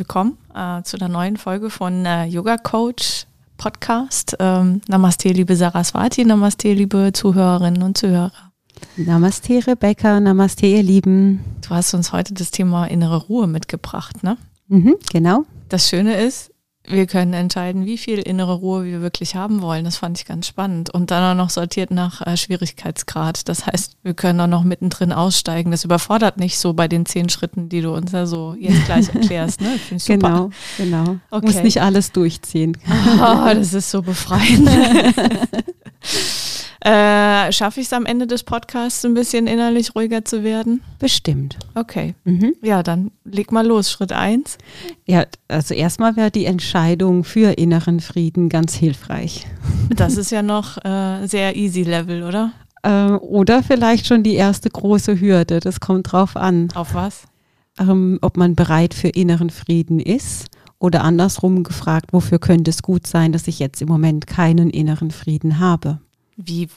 Willkommen äh, zu einer neuen Folge von äh, Yoga Coach Podcast. Ähm, Namaste, liebe Saraswati, Namaste, liebe Zuhörerinnen und Zuhörer. Namaste, Rebecca, Namaste, ihr Lieben. Du hast uns heute das Thema innere Ruhe mitgebracht, ne? Mhm, genau. Das Schöne ist, wir können entscheiden, wie viel innere Ruhe wir wirklich haben wollen. Das fand ich ganz spannend. Und dann auch noch sortiert nach äh, Schwierigkeitsgrad. Das heißt, wir können auch noch mittendrin aussteigen. Das überfordert nicht so bei den zehn Schritten, die du uns ja so jetzt gleich erklärst. Ne? Ich super. Genau, genau. Okay. Muss nicht alles durchziehen. Oh, das ist so befreiend. Äh, Schaffe ich es am Ende des Podcasts ein bisschen innerlich ruhiger zu werden? Bestimmt. Okay. Mhm. Ja, dann leg mal los. Schritt eins. Ja, also erstmal wäre die Entscheidung für inneren Frieden ganz hilfreich. Das ist ja noch äh, sehr easy Level, oder? Äh, oder vielleicht schon die erste große Hürde. Das kommt drauf an. Auf was? Ähm, ob man bereit für inneren Frieden ist. Oder andersrum gefragt, wofür könnte es gut sein, dass ich jetzt im Moment keinen inneren Frieden habe? Wie,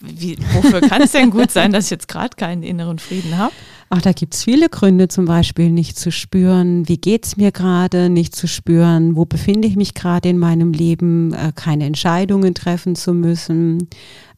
wie, wofür kann es denn gut sein, dass ich jetzt gerade keinen inneren Frieden habe? Ach, da gibt es viele Gründe, zum Beispiel nicht zu spüren, wie geht es mir gerade, nicht zu spüren, wo befinde ich mich gerade in meinem Leben, äh, keine Entscheidungen treffen zu müssen,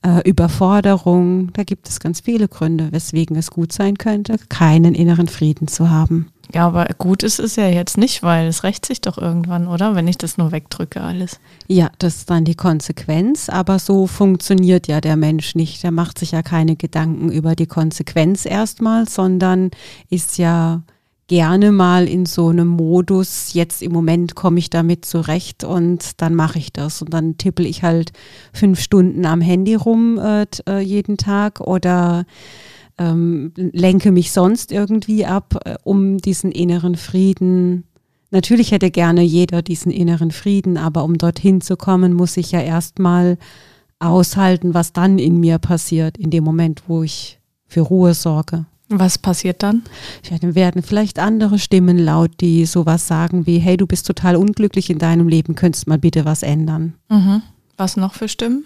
äh, Überforderung. Da gibt es ganz viele Gründe, weswegen es gut sein könnte, keinen inneren Frieden zu haben. Ja, aber gut ist es ja jetzt nicht, weil es rächt sich doch irgendwann, oder? Wenn ich das nur wegdrücke alles. Ja, das ist dann die Konsequenz, aber so funktioniert ja der Mensch nicht. Der macht sich ja keine Gedanken über die Konsequenz erstmal, sondern ist ja gerne mal in so einem Modus, jetzt im Moment komme ich damit zurecht und dann mache ich das. Und dann tippel ich halt fünf Stunden am Handy rum äh, äh jeden Tag oder ähm, lenke mich sonst irgendwie ab, äh, um diesen inneren Frieden. Natürlich hätte gerne jeder diesen inneren Frieden, aber um dorthin zu kommen, muss ich ja erstmal aushalten, was dann in mir passiert, in dem Moment, wo ich für Ruhe sorge. Was passiert dann? Ja, dann werden vielleicht andere Stimmen laut, die sowas sagen wie, hey, du bist total unglücklich in deinem Leben, könntest mal bitte was ändern. Mhm. Was noch für Stimmen?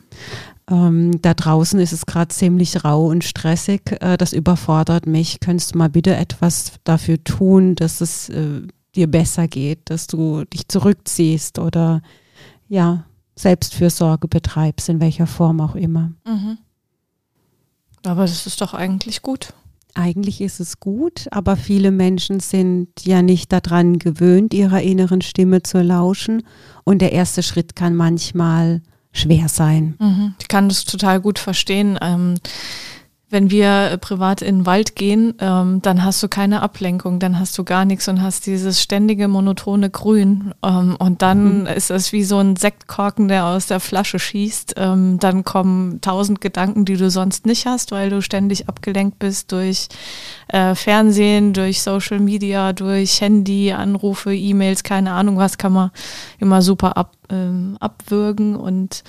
Ähm, da draußen ist es gerade ziemlich rau und stressig. Äh, das überfordert mich. Könntest du mal bitte etwas dafür tun, dass es äh, dir besser geht, dass du dich zurückziehst oder ja, Selbstfürsorge betreibst, in welcher Form auch immer. Mhm. Aber das ist doch eigentlich gut. Eigentlich ist es gut, aber viele Menschen sind ja nicht daran gewöhnt, ihrer inneren Stimme zu lauschen. Und der erste Schritt kann manchmal schwer sein. Mhm. Ich kann das total gut verstehen. Ähm, wenn wir privat in den Wald gehen, ähm, dann hast du keine Ablenkung, dann hast du gar nichts und hast dieses ständige monotone Grün. Ähm, und dann mhm. ist es wie so ein Sektkorken, der aus der Flasche schießt. Ähm, dann kommen tausend Gedanken, die du sonst nicht hast, weil du ständig abgelenkt bist durch äh, Fernsehen, durch Social Media, durch Handy, Anrufe, E-Mails, keine Ahnung was, kann man immer super ab, ähm, abwürgen und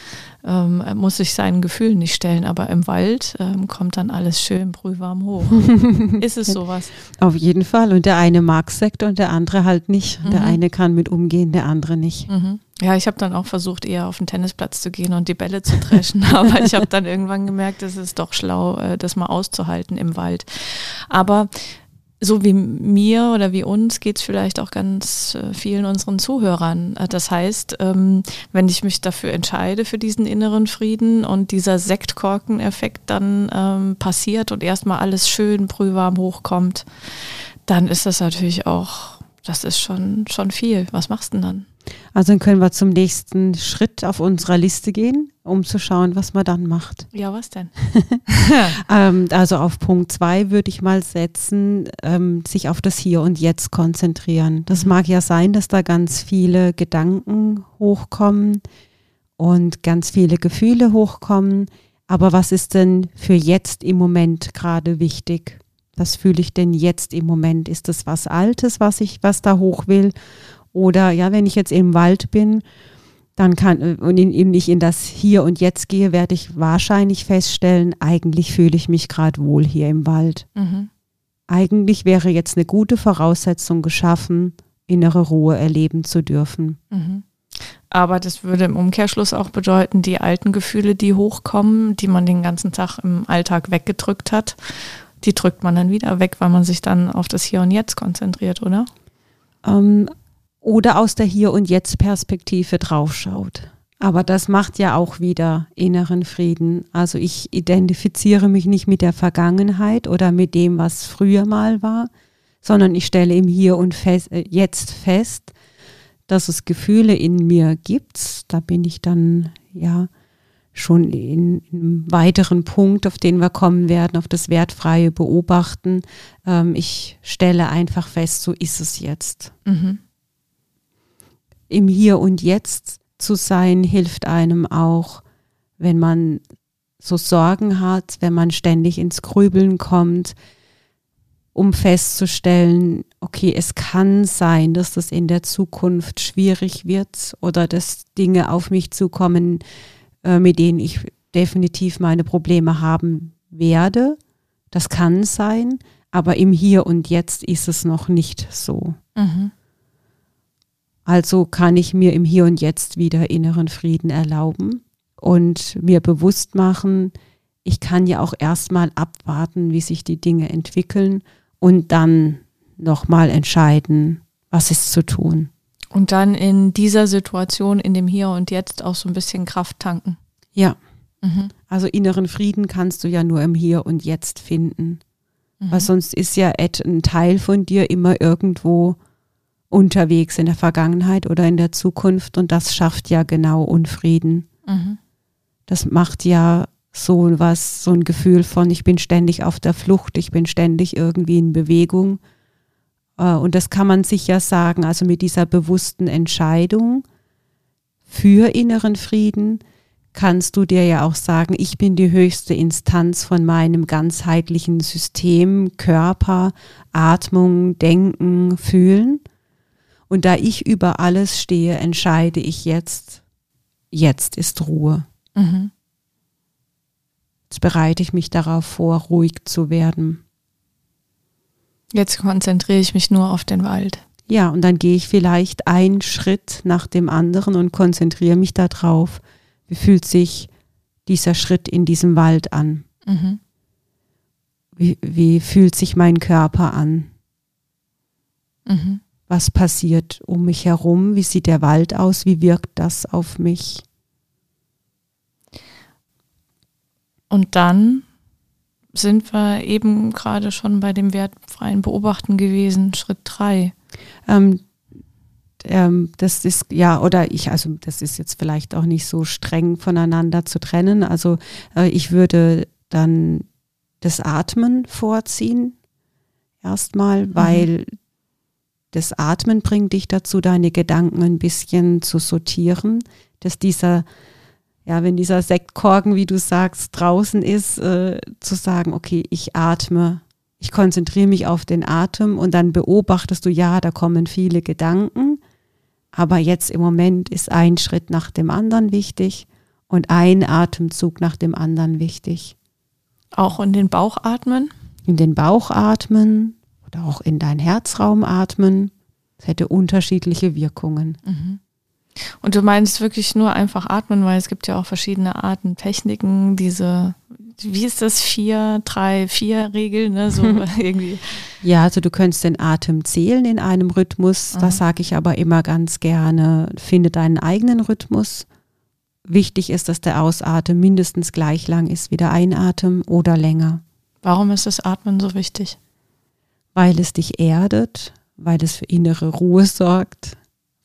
ähm, muss sich seinen Gefühlen nicht stellen. Aber im Wald ähm, kommt dann alles schön brühwarm hoch. Ist es sowas? Auf jeden Fall. Und der eine mag Sekt und der andere halt nicht. Mhm. Der eine kann mit umgehen, der andere nicht. Mhm. Ja, ich habe dann auch versucht, eher auf den Tennisplatz zu gehen und die Bälle zu dreschen. Aber ich habe dann irgendwann gemerkt, es ist doch schlau, äh, das mal auszuhalten im Wald. Aber so wie mir oder wie uns geht es vielleicht auch ganz äh, vielen unseren Zuhörern. Äh, das heißt, ähm, wenn ich mich dafür entscheide, für diesen inneren Frieden und dieser Sektkorkeneffekt dann ähm, passiert und erstmal alles schön brühwarm hochkommt, dann ist das natürlich auch, das ist schon, schon viel. Was machst du denn dann? Also dann können wir zum nächsten Schritt auf unserer Liste gehen, um zu schauen, was man dann macht. Ja, was denn? ähm, also auf Punkt zwei würde ich mal setzen, ähm, sich auf das Hier und Jetzt konzentrieren. Das mhm. mag ja sein, dass da ganz viele Gedanken hochkommen und ganz viele Gefühle hochkommen. Aber was ist denn für jetzt im Moment gerade wichtig? Was fühle ich denn jetzt im Moment? Ist das was Altes, was ich, was da hoch will? Oder ja, wenn ich jetzt im Wald bin, dann kann äh, und in, ich in das Hier und Jetzt gehe, werde ich wahrscheinlich feststellen, eigentlich fühle ich mich gerade wohl hier im Wald. Mhm. Eigentlich wäre jetzt eine gute Voraussetzung geschaffen, innere Ruhe erleben zu dürfen. Mhm. Aber das würde im Umkehrschluss auch bedeuten, die alten Gefühle, die hochkommen, die man den ganzen Tag im Alltag weggedrückt hat, die drückt man dann wieder weg, weil man sich dann auf das Hier und Jetzt konzentriert, oder? Ähm, oder aus der Hier- und Jetzt-Perspektive draufschaut. Aber das macht ja auch wieder inneren Frieden. Also ich identifiziere mich nicht mit der Vergangenheit oder mit dem, was früher mal war, sondern ich stelle im Hier und fest, äh, Jetzt fest, dass es Gefühle in mir gibt. Da bin ich dann ja schon in, in einem weiteren Punkt, auf den wir kommen werden, auf das wertfreie Beobachten. Ähm, ich stelle einfach fest, so ist es jetzt. Mhm im Hier und Jetzt zu sein, hilft einem auch, wenn man so Sorgen hat, wenn man ständig ins Grübeln kommt, um festzustellen, okay, es kann sein, dass das in der Zukunft schwierig wird oder dass Dinge auf mich zukommen, äh, mit denen ich definitiv meine Probleme haben werde. Das kann sein, aber im Hier und Jetzt ist es noch nicht so. Mhm. Also kann ich mir im Hier und Jetzt wieder inneren Frieden erlauben und mir bewusst machen, ich kann ja auch erstmal abwarten, wie sich die Dinge entwickeln und dann nochmal entscheiden, was ist zu tun. Und dann in dieser Situation, in dem Hier und Jetzt auch so ein bisschen Kraft tanken. Ja. Mhm. Also inneren Frieden kannst du ja nur im Hier und Jetzt finden. Mhm. Weil sonst ist ja ein Teil von dir immer irgendwo unterwegs in der Vergangenheit oder in der Zukunft und das schafft ja genau Unfrieden. Mhm. Das macht ja so was, so ein Gefühl von, ich bin ständig auf der Flucht, ich bin ständig irgendwie in Bewegung. Äh, und das kann man sich ja sagen, also mit dieser bewussten Entscheidung für inneren Frieden kannst du dir ja auch sagen, ich bin die höchste Instanz von meinem ganzheitlichen System, Körper, Atmung, Denken, Fühlen. Und da ich über alles stehe, entscheide ich jetzt, jetzt ist Ruhe. Mhm. Jetzt bereite ich mich darauf vor, ruhig zu werden. Jetzt konzentriere ich mich nur auf den Wald. Ja, und dann gehe ich vielleicht einen Schritt nach dem anderen und konzentriere mich darauf, wie fühlt sich dieser Schritt in diesem Wald an? Mhm. Wie, wie fühlt sich mein Körper an? Mhm was passiert um mich herum, wie sieht der Wald aus, wie wirkt das auf mich. Und dann sind wir eben gerade schon bei dem wertfreien Beobachten gewesen, Schritt drei. Ähm, ähm, das ist ja, oder ich, also das ist jetzt vielleicht auch nicht so streng voneinander zu trennen. Also äh, ich würde dann das Atmen vorziehen, erstmal, mhm. weil das Atmen bringt dich dazu, deine Gedanken ein bisschen zu sortieren, dass dieser, ja, wenn dieser Sektkorken, wie du sagst, draußen ist, äh, zu sagen, okay, ich atme, ich konzentriere mich auf den Atem und dann beobachtest du, ja, da kommen viele Gedanken, aber jetzt im Moment ist ein Schritt nach dem anderen wichtig und ein Atemzug nach dem anderen wichtig. Auch in den Bauch atmen? In den Bauch atmen, oder auch in deinen Herzraum atmen. Es hätte unterschiedliche Wirkungen. Mhm. Und du meinst wirklich nur einfach atmen, weil es gibt ja auch verschiedene Arten, Techniken, diese, wie ist das, vier, drei, vier Regel, ne, so irgendwie. Ja, also du könntest den Atem zählen in einem Rhythmus. Das sage ich aber immer ganz gerne. Finde deinen eigenen Rhythmus. Wichtig ist, dass der Ausatem mindestens gleich lang ist wie der Einatmen oder länger. Warum ist das Atmen so wichtig? weil es dich erdet, weil es für innere Ruhe sorgt,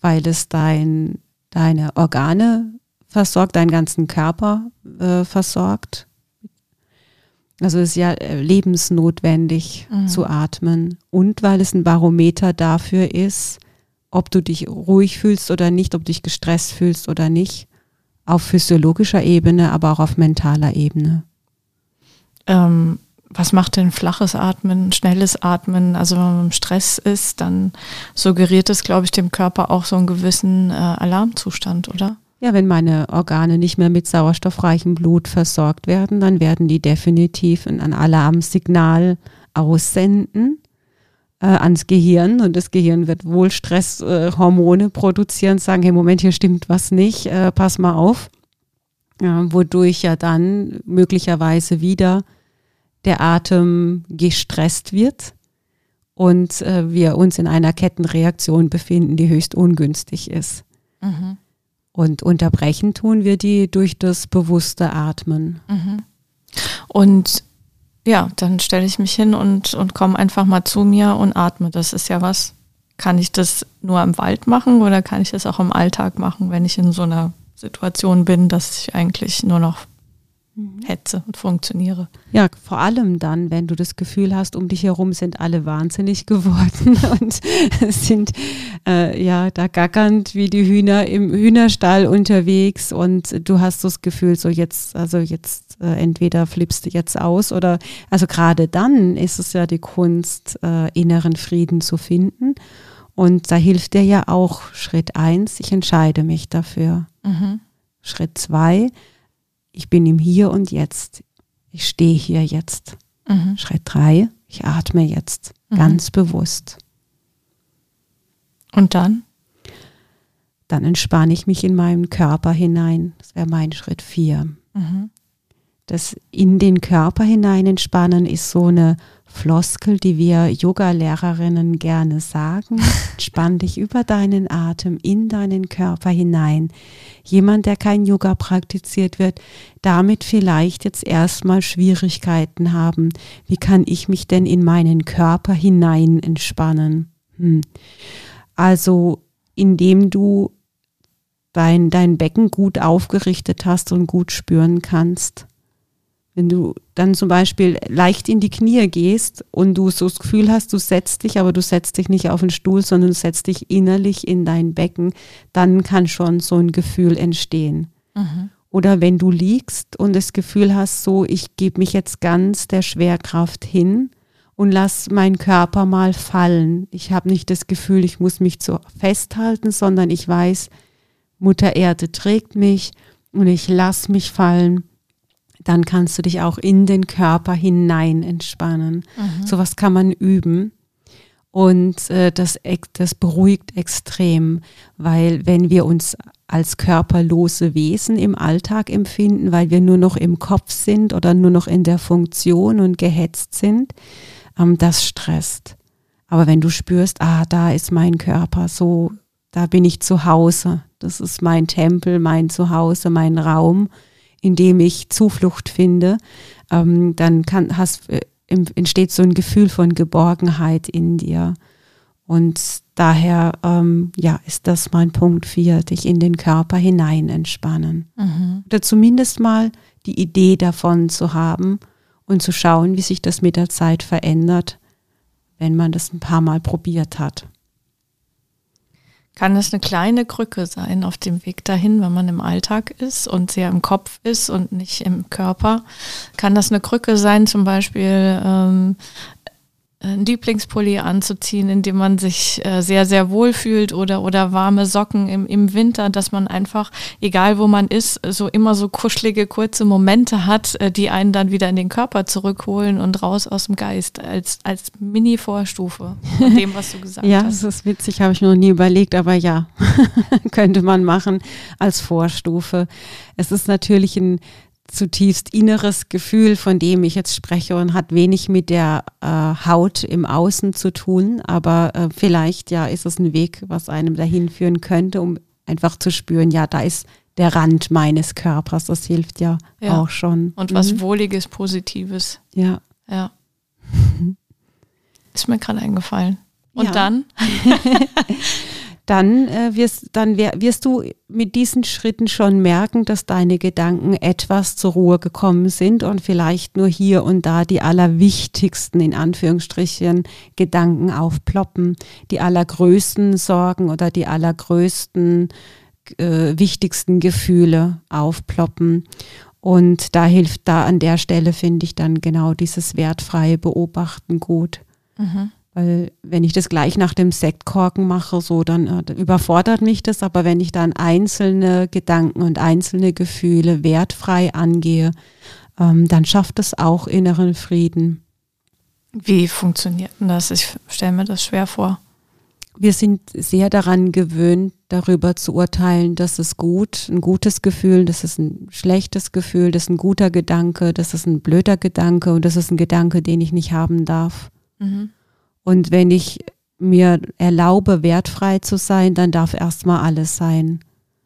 weil es dein, deine Organe versorgt, deinen ganzen Körper äh, versorgt. Also es ist ja äh, lebensnotwendig mhm. zu atmen und weil es ein Barometer dafür ist, ob du dich ruhig fühlst oder nicht, ob du dich gestresst fühlst oder nicht, auf physiologischer Ebene, aber auch auf mentaler Ebene. Ähm, was macht denn flaches Atmen, schnelles Atmen? Also wenn man im Stress ist, dann suggeriert es, glaube ich, dem Körper auch so einen gewissen äh, Alarmzustand, oder? Ja, wenn meine Organe nicht mehr mit sauerstoffreichem Blut versorgt werden, dann werden die definitiv ein Alarmsignal aussenden äh, ans Gehirn und das Gehirn wird wohl Stresshormone äh, produzieren, sagen, hey Moment, hier stimmt was nicht, äh, pass mal auf. Ja, wodurch ja dann möglicherweise wieder der Atem gestresst wird und äh, wir uns in einer Kettenreaktion befinden, die höchst ungünstig ist. Mhm. Und unterbrechen tun wir die durch das bewusste Atmen. Mhm. Und ja, dann stelle ich mich hin und, und komme einfach mal zu mir und atme. Das ist ja was. Kann ich das nur im Wald machen oder kann ich das auch im Alltag machen, wenn ich in so einer Situation bin, dass ich eigentlich nur noch. Hetze und funktioniere. Ja, vor allem dann, wenn du das Gefühl hast, um dich herum sind alle wahnsinnig geworden und sind äh, ja da gackernd wie die Hühner im Hühnerstall unterwegs und du hast das Gefühl, so jetzt, also jetzt äh, entweder flippst du jetzt aus oder also gerade dann ist es ja die Kunst, äh, inneren Frieden zu finden. Und da hilft dir ja auch Schritt eins, ich entscheide mich dafür. Mhm. Schritt zwei, ich bin im Hier und Jetzt. Ich stehe hier jetzt. Mhm. Schritt drei, ich atme jetzt mhm. ganz bewusst. Und dann? Dann entspanne ich mich in meinen Körper hinein. Das wäre mein Schritt vier. Mhm. Das in den Körper hinein entspannen ist so eine Floskel, die wir Yoga-Lehrerinnen gerne sagen. Spann dich über deinen Atem in deinen Körper hinein. Jemand, der kein Yoga praktiziert wird, damit vielleicht jetzt erstmal Schwierigkeiten haben. Wie kann ich mich denn in meinen Körper hinein entspannen? Hm. Also, indem du dein, dein Becken gut aufgerichtet hast und gut spüren kannst. Wenn du dann zum Beispiel leicht in die Knie gehst und du so das Gefühl hast, du setzt dich, aber du setzt dich nicht auf den Stuhl, sondern du setzt dich innerlich in dein Becken, dann kann schon so ein Gefühl entstehen. Mhm. Oder wenn du liegst und das Gefühl hast, so, ich gebe mich jetzt ganz der Schwerkraft hin und lass meinen Körper mal fallen. Ich habe nicht das Gefühl, ich muss mich so festhalten, sondern ich weiß, Mutter Erde trägt mich und ich lass mich fallen dann kannst du dich auch in den Körper hinein entspannen. Mhm. Sowas kann man üben. Und äh, das, das beruhigt extrem, weil wenn wir uns als körperlose Wesen im Alltag empfinden, weil wir nur noch im Kopf sind oder nur noch in der Funktion und gehetzt sind, ähm, das stresst. Aber wenn du spürst, ah, da ist mein Körper, so, da bin ich zu Hause, das ist mein Tempel, mein Zuhause, mein Raum, indem ich Zuflucht finde, ähm, dann kann, hast, äh, entsteht so ein Gefühl von Geborgenheit in dir. Und daher ähm, ja, ist das mein Punkt 4, dich in den Körper hinein entspannen. Mhm. Oder zumindest mal die Idee davon zu haben und zu schauen, wie sich das mit der Zeit verändert, wenn man das ein paar Mal probiert hat kann es eine kleine Krücke sein auf dem Weg dahin, wenn man im Alltag ist und sehr im Kopf ist und nicht im Körper. Kann das eine Krücke sein, zum Beispiel ähm, ein Lieblingspulli anzuziehen, in dem man sich äh, sehr, sehr wohl fühlt oder, oder warme Socken im, im Winter, dass man einfach, egal wo man ist, so immer so kuschelige, kurze Momente hat, äh, die einen dann wieder in den Körper zurückholen und raus aus dem Geist als, als Mini-Vorstufe von dem, was du gesagt ja, hast. Ja, das ist witzig, habe ich noch nie überlegt, aber ja, könnte man machen als Vorstufe. Es ist natürlich ein zutiefst inneres Gefühl, von dem ich jetzt spreche und hat wenig mit der äh, Haut im Außen zu tun. Aber äh, vielleicht ja ist es ein Weg, was einem dahin führen könnte, um einfach zu spüren, ja, da ist der Rand meines Körpers. Das hilft ja, ja. auch schon. Und was mhm. Wohliges, Positives. Ja. Ja. ist mir gerade eingefallen. Und ja. dann? dann, äh, wirst, dann wirst du mit diesen Schritten schon merken, dass deine Gedanken etwas zur Ruhe gekommen sind und vielleicht nur hier und da die allerwichtigsten, in Anführungsstrichen, Gedanken aufploppen, die allergrößten Sorgen oder die allergrößten, äh, wichtigsten Gefühle aufploppen. Und da hilft da an der Stelle, finde ich, dann genau dieses wertfreie Beobachten gut. Mhm. Weil wenn ich das gleich nach dem Sektkorken mache, so dann äh, überfordert mich das. Aber wenn ich dann einzelne Gedanken und einzelne Gefühle wertfrei angehe, ähm, dann schafft es auch inneren Frieden. Wie funktioniert denn das? Ich stelle mir das schwer vor. Wir sind sehr daran gewöhnt, darüber zu urteilen, das ist gut, ein gutes Gefühl, das ist ein schlechtes Gefühl, das ist ein guter Gedanke, das ist ein blöder Gedanke und das ist ein Gedanke, den ich nicht haben darf. Mhm. Und wenn ich mir erlaube, wertfrei zu sein, dann darf erstmal alles sein.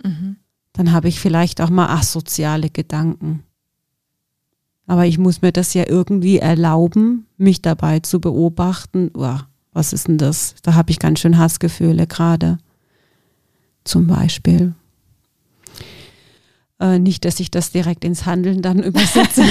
Mhm. Dann habe ich vielleicht auch mal asoziale Gedanken. Aber ich muss mir das ja irgendwie erlauben, mich dabei zu beobachten. Oh, was ist denn das? Da habe ich ganz schön Hassgefühle gerade. Zum Beispiel. Äh, nicht, dass ich das direkt ins Handeln dann übersetze,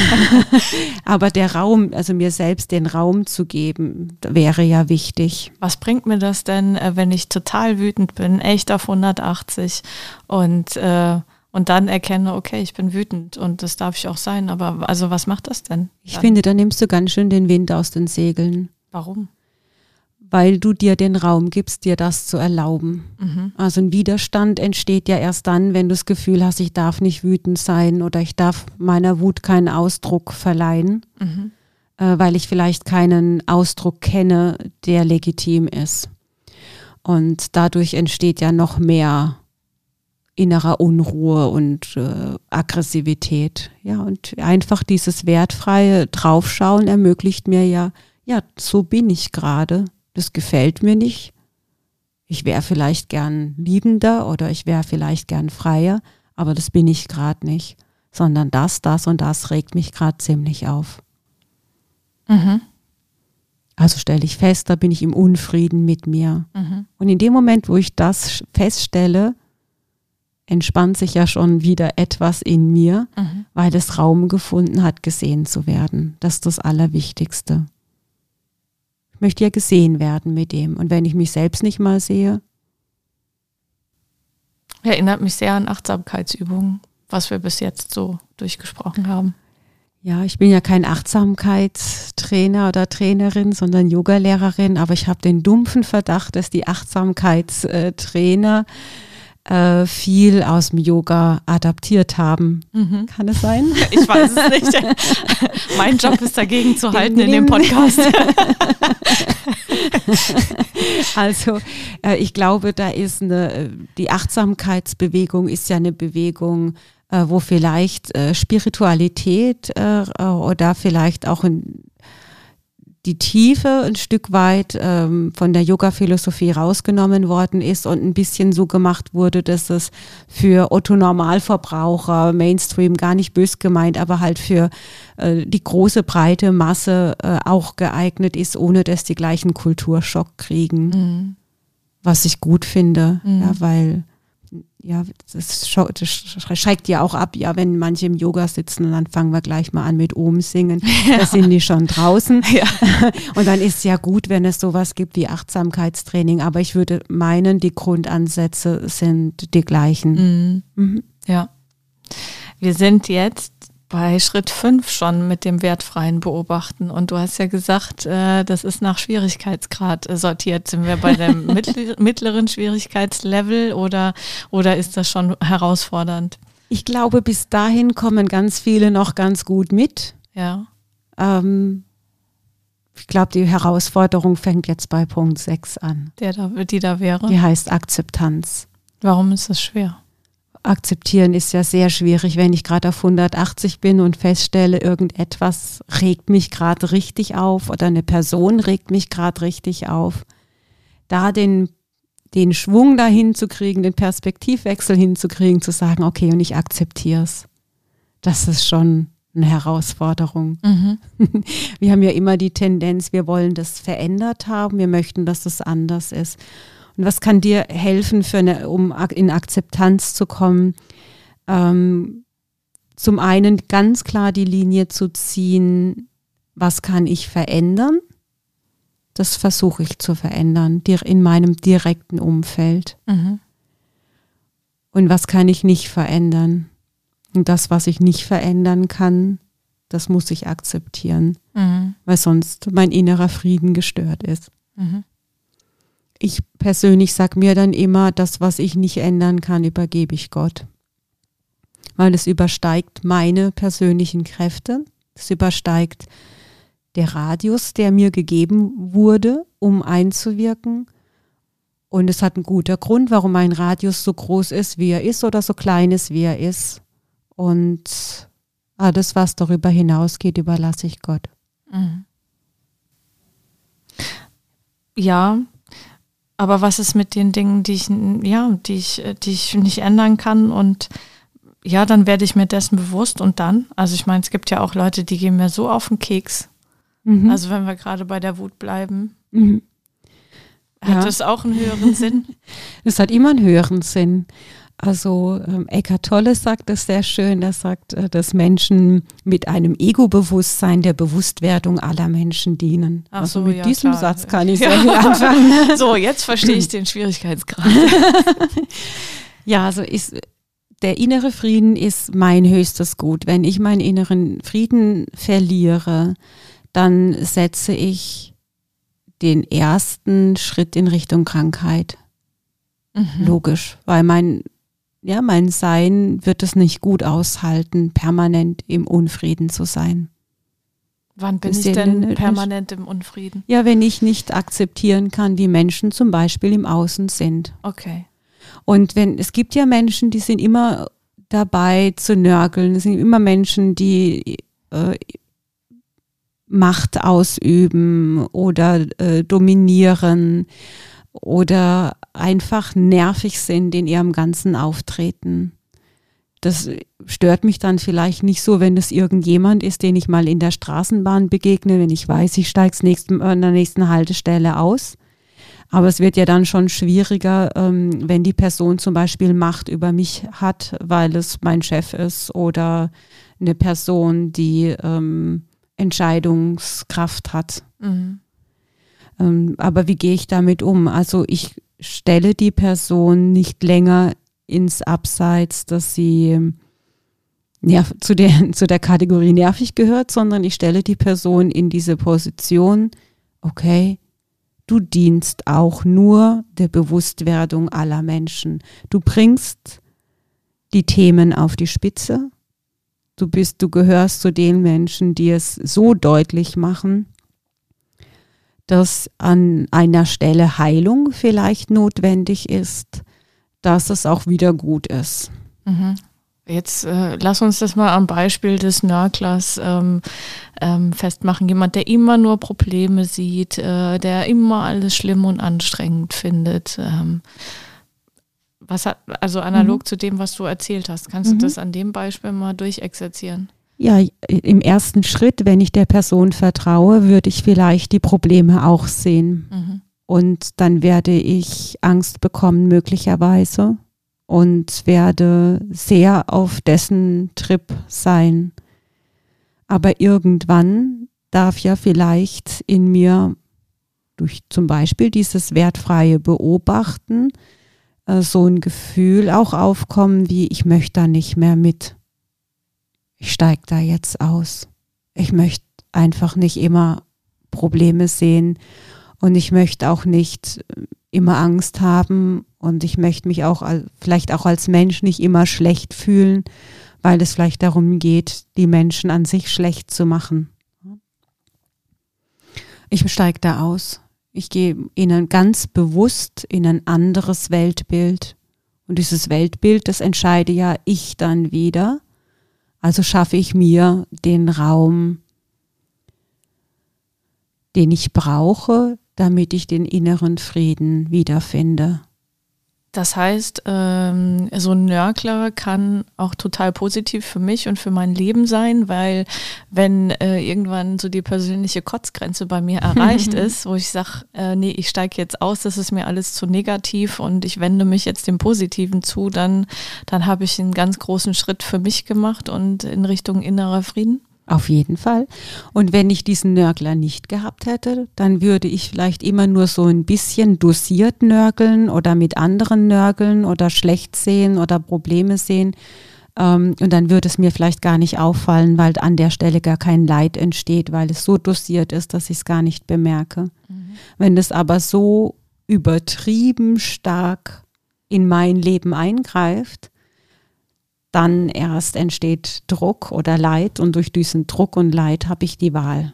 aber der Raum, also mir selbst den Raum zu geben, wäre ja wichtig. Was bringt mir das denn, äh, wenn ich total wütend bin, echt auf 180 und äh, und dann erkenne, okay, ich bin wütend und das darf ich auch sein. Aber also was macht das denn? Ich finde, da nimmst du ganz schön den Wind aus den Segeln. Warum? Weil du dir den Raum gibst, dir das zu erlauben. Mhm. Also ein Widerstand entsteht ja erst dann, wenn du das Gefühl hast, ich darf nicht wütend sein oder ich darf meiner Wut keinen Ausdruck verleihen, mhm. äh, weil ich vielleicht keinen Ausdruck kenne, der legitim ist. Und dadurch entsteht ja noch mehr innerer Unruhe und äh, Aggressivität. Ja, und einfach dieses wertfreie Draufschauen ermöglicht mir ja, ja, so bin ich gerade das gefällt mir nicht. Ich wäre vielleicht gern liebender oder ich wäre vielleicht gern freier, aber das bin ich gerade nicht, sondern das, das und das regt mich gerade ziemlich auf. Mhm. Also stelle ich fest, da bin ich im Unfrieden mit mir. Mhm. Und in dem Moment, wo ich das feststelle, entspannt sich ja schon wieder etwas in mir, mhm. weil es Raum gefunden hat, gesehen zu werden. Das ist das Allerwichtigste möchte ja gesehen werden mit dem. Und wenn ich mich selbst nicht mal sehe. Erinnert mich sehr an Achtsamkeitsübungen, was wir bis jetzt so durchgesprochen haben. Ja, ich bin ja kein Achtsamkeitstrainer oder Trainerin, sondern Yogalehrerin, aber ich habe den dumpfen Verdacht, dass die Achtsamkeitstrainer äh, viel aus dem Yoga adaptiert haben. Mhm. Kann es sein? Ich weiß es nicht. mein Job ist dagegen zu halten in dem Podcast. also äh, ich glaube, da ist eine, die Achtsamkeitsbewegung ist ja eine Bewegung, äh, wo vielleicht äh, Spiritualität äh, oder vielleicht auch ein die Tiefe ein Stück weit ähm, von der Yoga-Philosophie rausgenommen worden ist und ein bisschen so gemacht wurde, dass es für Otto Normalverbraucher, Mainstream gar nicht bös gemeint, aber halt für äh, die große breite Masse äh, auch geeignet ist, ohne dass die gleichen Kulturschock kriegen. Mhm. Was ich gut finde, mhm. ja, weil ja, das, schreckt ja auch ab, ja, wenn manche im Yoga sitzen und dann fangen wir gleich mal an mit Ohm singen. Ja. Da sind die schon draußen. Ja. Und dann ist es ja gut, wenn es sowas gibt wie Achtsamkeitstraining. Aber ich würde meinen, die Grundansätze sind die gleichen. Mhm. Mhm. Ja. Wir sind jetzt bei Schritt 5 schon mit dem wertfreien Beobachten. Und du hast ja gesagt, äh, das ist nach Schwierigkeitsgrad sortiert. Sind wir bei dem mittleren Schwierigkeitslevel oder, oder ist das schon herausfordernd? Ich glaube, bis dahin kommen ganz viele noch ganz gut mit. Ja. Ähm, ich glaube, die Herausforderung fängt jetzt bei Punkt 6 an. Der da, die da wäre? Die heißt Akzeptanz. Warum ist das schwer? Akzeptieren ist ja sehr schwierig, wenn ich gerade auf 180 bin und feststelle, irgendetwas regt mich gerade richtig auf oder eine Person regt mich gerade richtig auf. Da den, den Schwung dahin zu kriegen, den Perspektivwechsel hinzukriegen, zu sagen, okay, und ich akzeptiere es. Das ist schon eine Herausforderung. Mhm. Wir haben ja immer die Tendenz, wir wollen das verändert haben, wir möchten, dass das anders ist. Und was kann dir helfen, für eine, um in Akzeptanz zu kommen? Ähm, zum einen ganz klar die Linie zu ziehen, was kann ich verändern? Das versuche ich zu verändern, in meinem direkten Umfeld. Mhm. Und was kann ich nicht verändern? Und das, was ich nicht verändern kann, das muss ich akzeptieren, mhm. weil sonst mein innerer Frieden gestört ist. Mhm. Ich persönlich sage mir dann immer, das, was ich nicht ändern kann, übergebe ich Gott. Weil es übersteigt meine persönlichen Kräfte, es übersteigt der Radius, der mir gegeben wurde, um einzuwirken. Und es hat einen guten Grund, warum mein Radius so groß ist, wie er ist, oder so klein ist, wie er ist. Und alles, was darüber hinausgeht, überlasse ich Gott. Mhm. Ja, aber was ist mit den Dingen, die ich, ja, die ich, die ich nicht ändern kann und ja, dann werde ich mir dessen bewusst und dann, also ich meine, es gibt ja auch Leute, die gehen mir so auf den Keks. Mhm. Also wenn wir gerade bei der Wut bleiben. Mhm. Hat ja. das auch einen höheren Sinn? Es hat immer einen höheren Sinn. Also ähm, Eckhart Tolle sagt das sehr schön. Er sagt, äh, dass Menschen mit einem Ego-Bewusstsein der Bewusstwerdung aller Menschen dienen. Ach also so, mit ja, diesem klar. Satz kann ich sehr viel anfangen. so, jetzt verstehe ich den Schwierigkeitsgrad. ja, also ist, der innere Frieden ist mein höchstes Gut. Wenn ich meinen inneren Frieden verliere, dann setze ich den ersten Schritt in Richtung Krankheit. Mhm. Logisch, weil mein ja, mein Sein wird es nicht gut aushalten, permanent im Unfrieden zu sein. Wann bin ist ich denn permanent im Unfrieden? Ja, wenn ich nicht akzeptieren kann, wie Menschen zum Beispiel im Außen sind. Okay. Und wenn, es gibt ja Menschen, die sind immer dabei zu nörgeln. Es sind immer Menschen, die äh, Macht ausüben oder äh, dominieren oder einfach nervig sind in ihrem ganzen Auftreten. Das stört mich dann vielleicht nicht so, wenn es irgendjemand ist, den ich mal in der Straßenbahn begegne, wenn ich weiß, ich steige an der nächsten Haltestelle aus. Aber es wird ja dann schon schwieriger, ähm, wenn die Person zum Beispiel Macht über mich hat, weil es mein Chef ist oder eine Person, die ähm, Entscheidungskraft hat. Mhm. Ähm, aber wie gehe ich damit um? Also ich stelle die Person nicht länger ins Abseits, dass sie nerv zu, der, zu der Kategorie nervig gehört, sondern ich stelle die Person in diese Position, okay, du dienst auch nur der Bewusstwerdung aller Menschen. Du bringst die Themen auf die Spitze. Du bist, du gehörst zu den Menschen, die es so deutlich machen, dass an einer Stelle Heilung vielleicht notwendig ist, dass es auch wieder gut ist. Mhm. Jetzt äh, lass uns das mal am Beispiel des Nörglers ähm, ähm, festmachen. Jemand, der immer nur Probleme sieht, äh, der immer alles schlimm und anstrengend findet. Ähm, was hat, also analog mhm. zu dem, was du erzählt hast, kannst mhm. du das an dem Beispiel mal durchexerzieren? Ja, im ersten Schritt, wenn ich der Person vertraue, würde ich vielleicht die Probleme auch sehen. Mhm. Und dann werde ich Angst bekommen, möglicherweise, und werde sehr auf dessen Trip sein. Aber irgendwann darf ja vielleicht in mir durch zum Beispiel dieses wertfreie Beobachten äh, so ein Gefühl auch aufkommen, wie ich möchte da nicht mehr mit ich steige da jetzt aus. Ich möchte einfach nicht immer Probleme sehen und ich möchte auch nicht äh, immer Angst haben und ich möchte mich auch vielleicht auch als Mensch nicht immer schlecht fühlen, weil es vielleicht darum geht, die Menschen an sich schlecht zu machen. Ich steige da aus. Ich gehe ihnen ganz bewusst in ein anderes Weltbild. Und dieses Weltbild, das entscheide ja ich dann wieder. Also schaffe ich mir den Raum, den ich brauche, damit ich den inneren Frieden wiederfinde. Das heißt, ähm, so ein Nörgler kann auch total positiv für mich und für mein Leben sein, weil wenn äh, irgendwann so die persönliche Kotzgrenze bei mir erreicht ist, wo ich sage, äh, nee, ich steige jetzt aus, das ist mir alles zu negativ und ich wende mich jetzt dem Positiven zu, dann, dann habe ich einen ganz großen Schritt für mich gemacht und in Richtung innerer Frieden. Auf jeden Fall. Und wenn ich diesen Nörgler nicht gehabt hätte, dann würde ich vielleicht immer nur so ein bisschen dosiert nörgeln oder mit anderen nörgeln oder schlecht sehen oder Probleme sehen. Ähm, und dann würde es mir vielleicht gar nicht auffallen, weil an der Stelle gar kein Leid entsteht, weil es so dosiert ist, dass ich es gar nicht bemerke. Mhm. Wenn es aber so übertrieben stark in mein Leben eingreift, dann erst entsteht Druck oder Leid und durch diesen Druck und Leid habe ich die Wahl.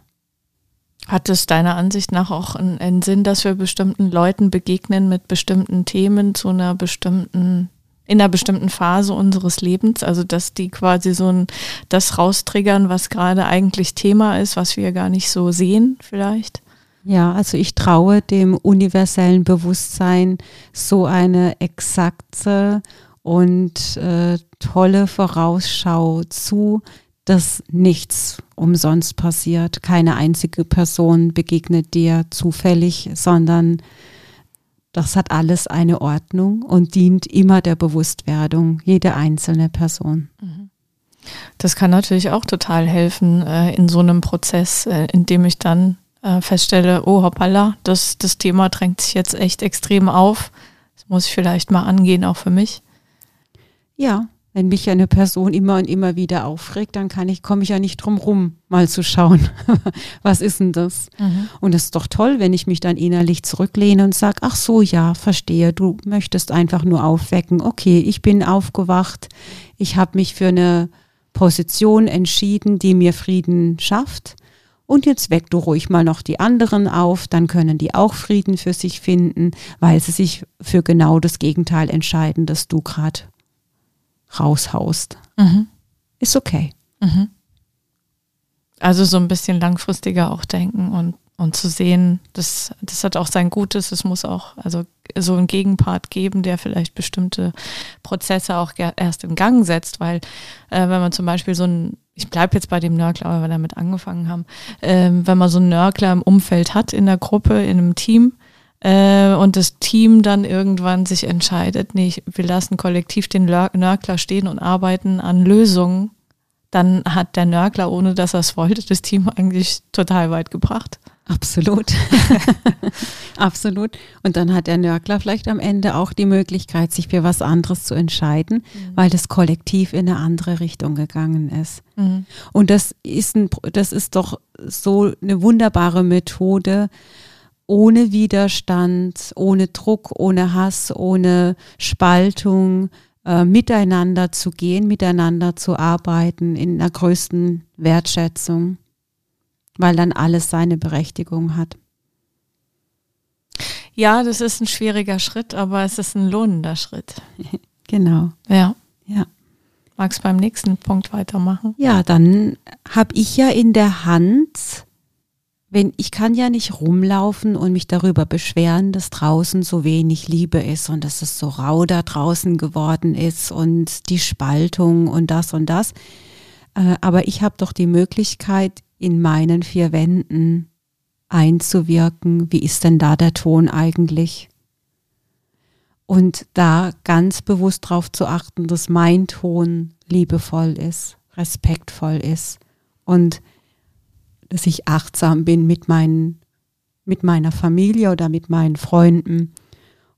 Hat es deiner Ansicht nach auch einen, Sinn, dass wir bestimmten Leuten begegnen mit bestimmten Themen zu einer bestimmten, in einer bestimmten Phase unseres Lebens? Also, dass die quasi so ein, das raustriggern, was gerade eigentlich Thema ist, was wir gar nicht so sehen, vielleicht? Ja, also ich traue dem universellen Bewusstsein so eine exakte und äh, tolle Vorausschau zu, dass nichts umsonst passiert. Keine einzige Person begegnet dir zufällig, sondern das hat alles eine Ordnung und dient immer der Bewusstwerdung, jede einzelne Person. Mhm. Das kann natürlich auch total helfen äh, in so einem Prozess, äh, in dem ich dann äh, feststelle, oh hoppala, das, das Thema drängt sich jetzt echt extrem auf. Das muss ich vielleicht mal angehen, auch für mich. Ja, wenn mich eine Person immer und immer wieder aufregt, dann kann ich, komme ich ja nicht drum rum, mal zu schauen, was ist denn das? Mhm. Und es ist doch toll, wenn ich mich dann innerlich zurücklehne und sage, ach so, ja, verstehe, du möchtest einfach nur aufwecken. Okay, ich bin aufgewacht, ich habe mich für eine Position entschieden, die mir Frieden schafft. Und jetzt weck du ruhig mal noch die anderen auf, dann können die auch Frieden für sich finden, weil sie sich für genau das Gegenteil entscheiden, das du gerade raushaust. Mhm. Ist okay. Mhm. Also so ein bisschen langfristiger auch denken und, und zu sehen, das, das hat auch sein Gutes. Es muss auch also so einen Gegenpart geben, der vielleicht bestimmte Prozesse auch erst in Gang setzt, weil äh, wenn man zum Beispiel so ein, ich bleibe jetzt bei dem Nörgler, weil wir damit angefangen haben, äh, wenn man so einen Nörgler im Umfeld hat, in der Gruppe, in einem Team, äh, und das Team dann irgendwann sich entscheidet, nee, wir lassen kollektiv den Nörgler stehen und arbeiten an Lösungen, dann hat der Nörgler, ohne dass er es wollte, das Team eigentlich total weit gebracht. Absolut. Absolut. Und dann hat der Nörgler vielleicht am Ende auch die Möglichkeit, sich für was anderes zu entscheiden, mhm. weil das Kollektiv in eine andere Richtung gegangen ist. Mhm. Und das ist, ein, das ist doch so eine wunderbare Methode, ohne Widerstand, ohne Druck, ohne Hass, ohne Spaltung äh, miteinander zu gehen, miteinander zu arbeiten in der größten Wertschätzung, weil dann alles seine Berechtigung hat. Ja, das ist ein schwieriger Schritt, aber es ist ein lohnender Schritt. genau. Ja. Ja. Magst beim nächsten Punkt weitermachen? Ja, dann habe ich ja in der Hand wenn ich kann ja nicht rumlaufen und mich darüber beschweren, dass draußen so wenig Liebe ist und dass es so rau da draußen geworden ist und die Spaltung und das und das. Äh, aber ich habe doch die Möglichkeit, in meinen vier Wänden einzuwirken. Wie ist denn da der Ton eigentlich? Und da ganz bewusst darauf zu achten, dass mein Ton liebevoll ist, respektvoll ist und dass ich achtsam bin mit, meinen, mit meiner Familie oder mit meinen Freunden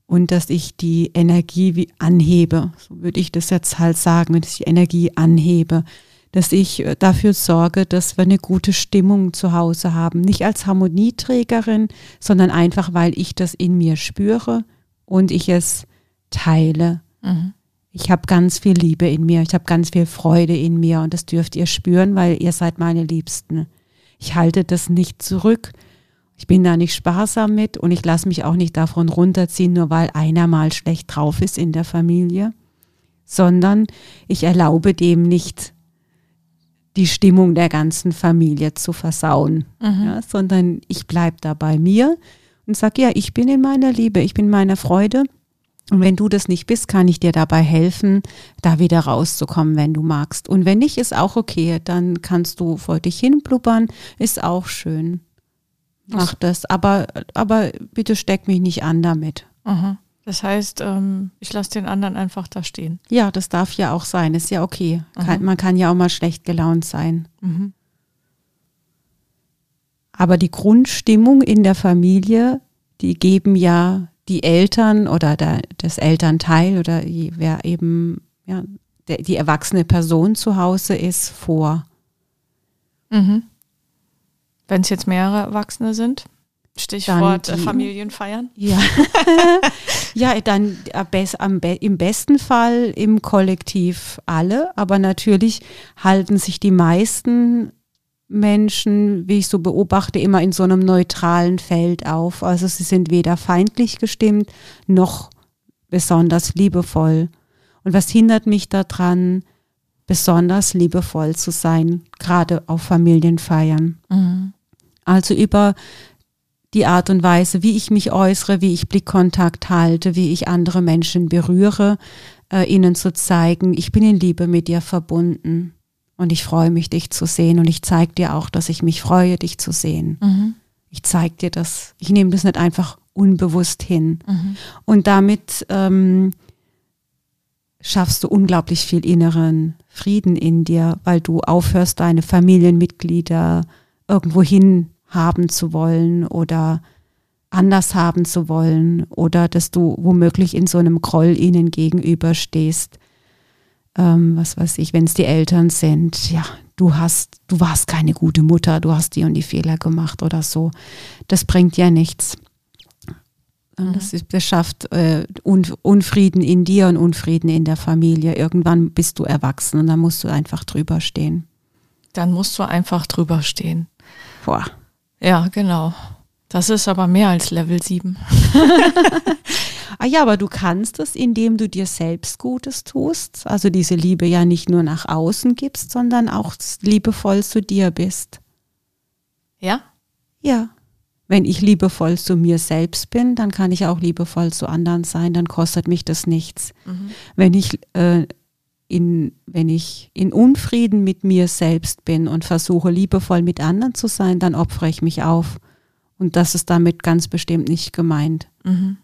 und dass ich die Energie wie anhebe, so würde ich das jetzt halt sagen, dass ich die Energie anhebe, dass ich äh, dafür sorge, dass wir eine gute Stimmung zu Hause haben, nicht als Harmonieträgerin, sondern einfach, weil ich das in mir spüre und ich es teile. Mhm. Ich habe ganz viel Liebe in mir, ich habe ganz viel Freude in mir und das dürft ihr spüren, weil ihr seid meine Liebsten. Ich halte das nicht zurück. Ich bin da nicht sparsam mit und ich lasse mich auch nicht davon runterziehen, nur weil einer mal schlecht drauf ist in der Familie, sondern ich erlaube dem nicht, die Stimmung der ganzen Familie zu versauen, mhm. ja, sondern ich bleibe da bei mir und sage, ja, ich bin in meiner Liebe, ich bin in meiner Freude Und wenn du das nicht bist, kann ich dir dabei helfen, da wieder rauszukommen, wenn du magst. Und wenn nicht, ist auch okay. Dann kannst du vor dich hin blubbern, ist auch schön. Mach das. Aber, aber bitte steck mich nicht an damit. Aha. Das heißt, ähm, ich lasse den anderen einfach da stehen. Ja, das darf ja auch sein. Ist ja okay. Kann, man kann ja auch mal schlecht gelaunt sein. Mhm. Aber die Grundstimmung in der Familie, die geben ja die Eltern oder der, das Elternteil oder die, wer eben ja, der, die erwachsene Person zu Hause ist, vor. Mhm. Wenn es jetzt mehrere Erwachsene sind? Stichwort die, Familienfeiern. Ja, ja dann am, im besten Fall im Kollektiv alle, aber natürlich halten sich die meisten Menschen, wie ich so beobachte, immer in so einem neutralen Feld auf. Also sie sind weder feindlich gestimmt noch besonders liebevoll. Und was hindert mich daran, besonders liebevoll zu sein, gerade auf Familienfeiern? Mhm. Also über die Art und Weise, wie ich mich äußere, wie ich Blickkontakt halte, wie ich andere Menschen berühre, äh, ihnen zu zeigen, ich bin in Liebe mit dir verbunden und ich freue mich, dich zu sehen und ich zeige dir auch, dass ich mich freue, dich zu sehen. Mhm. Ich zeige dir das, ich nehme das nicht einfach unbewusst hin. Mhm. Und damit ähm, schaffst du unglaublich viel inneren Frieden in dir, weil du aufhörst, deine Familienmitglieder irgendwohin haben zu wollen oder anders haben zu wollen oder dass du womöglich in so einem Groll ihnen gegenüberstehst. Ähm, was weiß ich, wenn es die Eltern sind, ja, du hast, du warst keine gute Mutter, du hast die und die Fehler gemacht oder so. Das bringt ja nichts. Mhm. Das, ist, das schafft äh, Unfrieden in dir und Unfrieden in der Familie. Irgendwann bist du erwachsen und dann musst du einfach drüber stehen. Dann musst du einfach drüber stehen. Boah. Ja, genau. Das ist aber mehr als Level 7. ah ja, aber du kannst es, indem du dir selbst Gutes tust. Also diese Liebe ja nicht nur nach außen gibst, sondern auch liebevoll zu dir bist. Ja? Ja. Wenn ich liebevoll zu mir selbst bin, dann kann ich auch liebevoll zu anderen sein, dann kostet mich das nichts. Mhm. Wenn ich äh, in, wenn ich in Unfrieden mit mir selbst bin und versuche liebevoll mit anderen zu sein, dann opfere ich mich auf. Und das ist damit ganz bestimmt nicht gemeint. Mhm.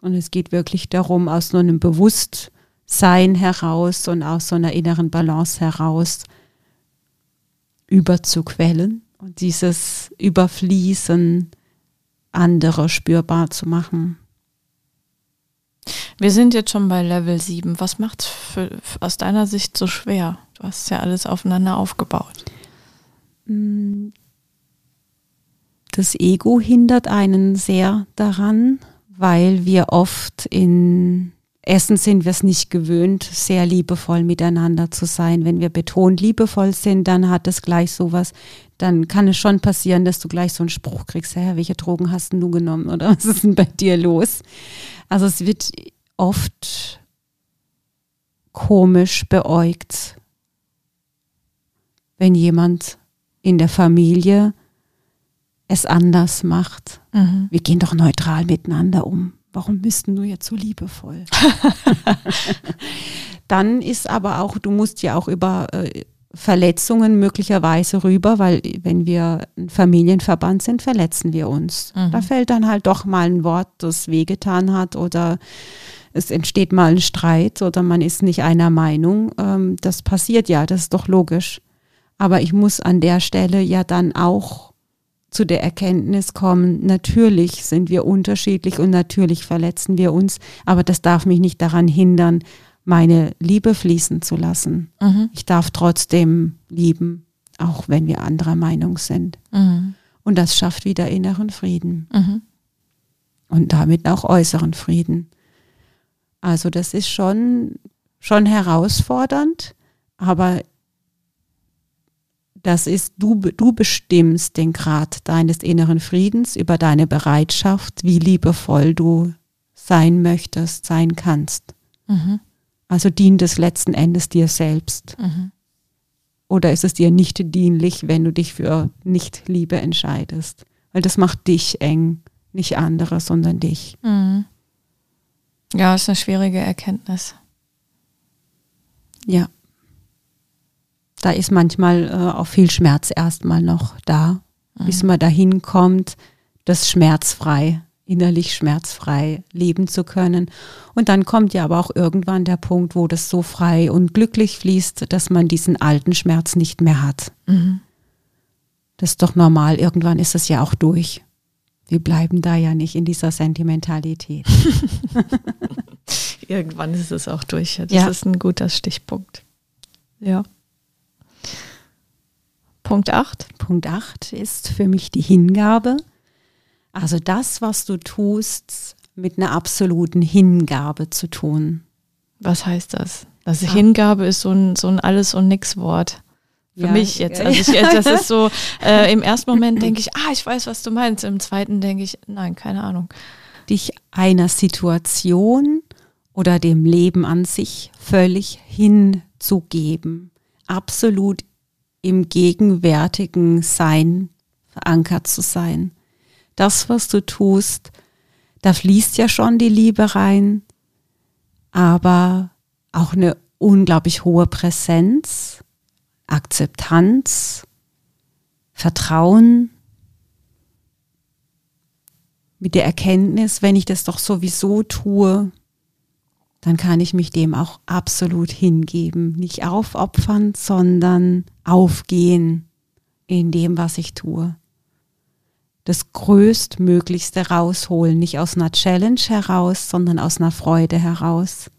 Und es geht wirklich darum, aus so einem Bewusstsein heraus und aus so einer inneren Balance heraus überzuquellen und dieses Überfließen andere spürbar zu machen. Wir sind jetzt schon bei Level 7. Was macht es aus deiner Sicht so schwer? Du hast ja alles aufeinander aufgebaut. Mm. Das Ego hindert einen sehr daran, weil wir oft in Essen sind wir es nicht gewöhnt, sehr liebevoll miteinander zu sein. Wenn wir betont liebevoll sind, dann hat es gleich sowas, dann kann es schon passieren, dass du gleich so einen Spruch kriegst, Herr, welche Drogen hast du genommen oder was ist denn bei dir los? Also es wird oft komisch beäugt, wenn jemand in der Familie es anders macht. Mhm. Wir gehen doch neutral miteinander um. Warum bist du jetzt so liebevoll? Dann ist aber auch, du musst ja auch über äh, Verletzungen möglicherweise rüber, weil wenn wir ein Familienverband sind, verletzen wir uns. Mhm. Da fällt dann halt doch mal ein Wort, das wehgetan hat oder es entsteht mal ein Streit oder man ist nicht einer Meinung. Ähm, das passiert ja, das ist doch logisch. Aber ich muss an der Stelle ja dann auch zu der Erkenntnis kommen, natürlich sind wir unterschiedlich und natürlich verletzen wir uns, aber das darf mich nicht daran hindern, meine Liebe fließen zu lassen. Mhm. Ich darf trotzdem lieben, auch wenn wir anderer Meinung sind. Mhm. Und das schafft wieder inneren Frieden Mhm. und damit auch äußeren Frieden. Also das ist schon, schon herausfordernd, aber das ist, du, du bestimmst den Grad deines inneren Friedens über deine Bereitschaft, wie liebevoll du sein möchtest, sein kannst. Mhm. Also dient es letzten Endes dir selbst. Mhm. Oder ist es dir nicht dienlich, wenn du dich für Nicht-Liebe entscheidest? Weil das macht dich eng, nicht andere, sondern dich. Mhm. Ja, ist eine schwierige Erkenntnis. Ja. Da ist manchmal äh, auch viel Schmerz erstmal noch da, mhm. bis man dahin kommt, das schmerzfrei, innerlich schmerzfrei leben zu können. Und dann kommt ja aber auch irgendwann der Punkt, wo das so frei und glücklich fließt, dass man diesen alten Schmerz nicht mehr hat. Mhm. Das ist doch normal. Irgendwann ist es ja auch durch. Wir bleiben da ja nicht in dieser Sentimentalität. Irgendwann ist es auch durch. Das Ja. ist ein guter Stichpunkt. Ja. Punkt 8. Punkt 8 ist für mich die Hingabe. Also das, was du tust, mit einer absoluten Hingabe zu tun. Was heißt das? Also Ah. Hingabe ist so ein, so ein Alles- und Nix-Wort. Für Ja, mich jetzt. ja. Also ich, das ist so, äh, im ersten Moment denke ich, ah, ich weiß, was du meinst. Im zweiten denke ich, nein, keine Ahnung. Dich einer Situation oder dem Leben an sich völlig hinzugeben. Absolut im gegenwärtigen Sein verankert zu sein. Das, was du tust, da fließt ja schon die Liebe rein, aber auch eine unglaublich hohe Präsenz, Akzeptanz, Vertrauen, mit der Erkenntnis, wenn ich das doch sowieso tue, dann kann ich mich dem auch absolut hingeben. Nicht aufopfern, sondern aufgehen in dem, was ich tue. Das Größtmöglichste rausholen, nicht aus einer Challenge heraus, sondern aus einer Freude heraus.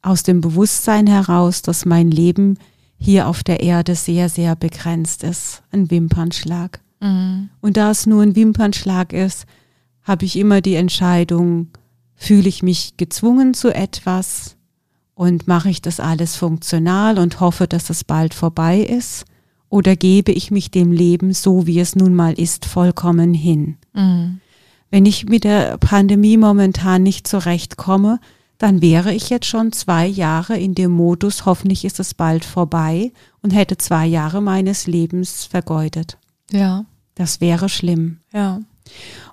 Aus dem Bewusstsein heraus, dass mein Leben hier auf der Erde sehr, sehr begrenzt ist. Ein Wimpernschlag. Und da es nur ein Wimpernschlag ist, habe ich immer die Entscheidung, fühle ich mich gezwungen zu etwas und mache ich das alles funktional und hoffe, dass es bald vorbei ist, oder gebe ich mich dem Leben so, wie es nun mal ist, vollkommen hin. Wenn ich mit der Pandemie momentan nicht zurechtkomme, dann wäre ich jetzt schon zwei Jahre in dem Modus, hoffentlich ist es bald vorbei und hätte zwei Jahre meines Lebens vergeudet. Ja, Das wäre schlimm. ja.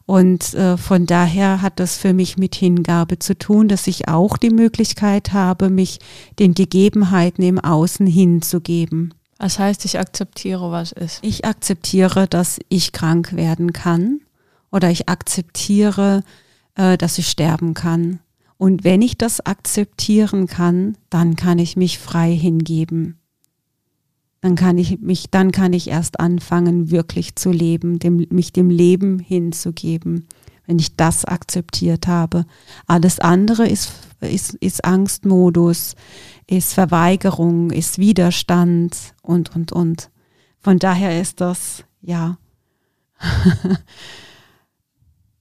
Und äh, von daher hat das für mich mit Hingabe zu tun, dass ich auch die Möglichkeit habe, mich den Gegebenheiten im Außen hinzugeben. Das heißt, ich akzeptiere, was ist. Ich akzeptiere, dass ich krank werden kann oder ich akzeptiere, äh, dass ich sterben kann. Und wenn ich das akzeptieren kann, dann kann ich mich frei hingeben. Dann kann ich mich, dann kann ich erst anfangen, wirklich zu leben, dem, mich dem Leben hinzugeben, wenn ich das akzeptiert habe. Alles andere ist, ist, ist Angstmodus, ist Verweigerung, ist Widerstand und, und, und. Von daher ist das, ja,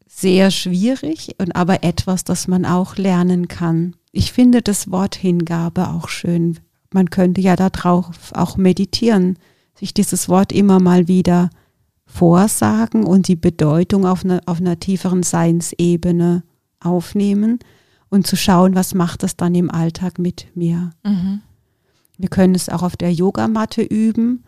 sehr schwierig und aber etwas, das man auch lernen kann. Ich finde das Wort Hingabe auch schön. Man könnte ja darauf auch meditieren, sich dieses Wort immer mal wieder vorsagen und die Bedeutung auf einer, auf einer tieferen Seinsebene aufnehmen und zu schauen, was macht das dann im Alltag mit mir. Wir können es auch auf der Yogamatte üben.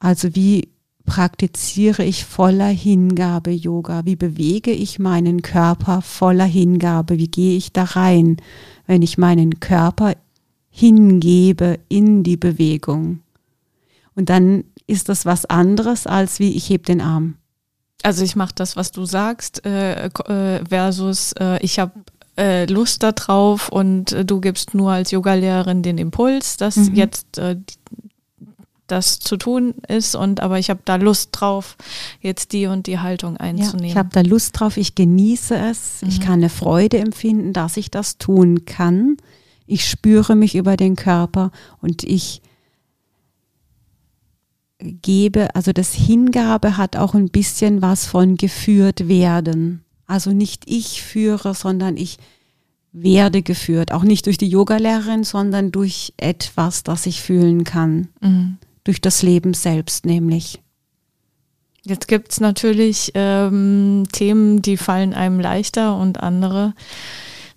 Also wie praktiziere ich voller Hingabe Yoga? Wie bewege ich meinen Körper voller Hingabe? Wie gehe ich da rein, wenn ich meinen Körper hingebe in die Bewegung? Und dann ist das was anderes, als wie ich heb den Arm. Also ich mache das, was du sagst, äh, äh, versus äh, ich habe äh, Lust darauf und äh, du gibst nur als Yogalehrerin den Impuls, dass Mhm. jetzt das zu tun ist und aber ich habe da Lust drauf, jetzt die und die Haltung Ja, einzunehmen. ich habe da Lust drauf, ich genieße es, ich Mhm. kann eine Freude empfinden, dass ich das tun kann. Ich spüre mich über den Körper und ich gebe, also das Hingabe hat auch ein bisschen was von geführt werden. Also nicht ich führe, sondern ich werde geführt. Auch nicht durch die Yogalehrerin, sondern durch etwas, das ich fühlen kann. Mhm. Durch das Leben selbst nämlich. Jetzt gibt's natürlich ähm, Themen, die fallen einem leichter und andere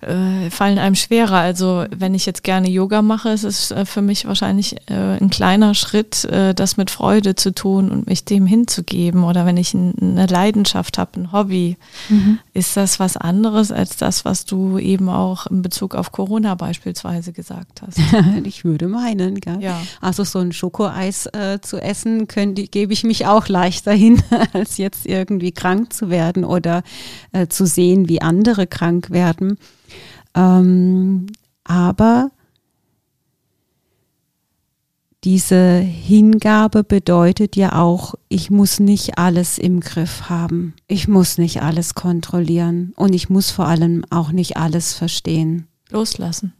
äh, fallen einem schwerer. Also wenn ich jetzt gerne Yoga mache, ist es äh, für mich wahrscheinlich äh, ein kleiner Schritt, äh, das mit Freude zu tun und mich dem hinzugeben. Oder wenn ich ein, eine Leidenschaft habe, ein Hobby, mhm. ist das was anderes als das, was du eben auch in Bezug auf Corona beispielsweise gesagt hast. ich würde meinen, gell? Ja. Also so ein Schokoeis äh, zu essen, gebe ich mich auch leichter hin, als jetzt irgendwie krank zu werden oder äh, zu sehen, wie andere krank werden. Ähm, aber diese Hingabe bedeutet ja auch, ich muss nicht alles im Griff haben. Ich muss nicht alles kontrollieren und ich muss vor allem auch nicht alles verstehen. Loslassen.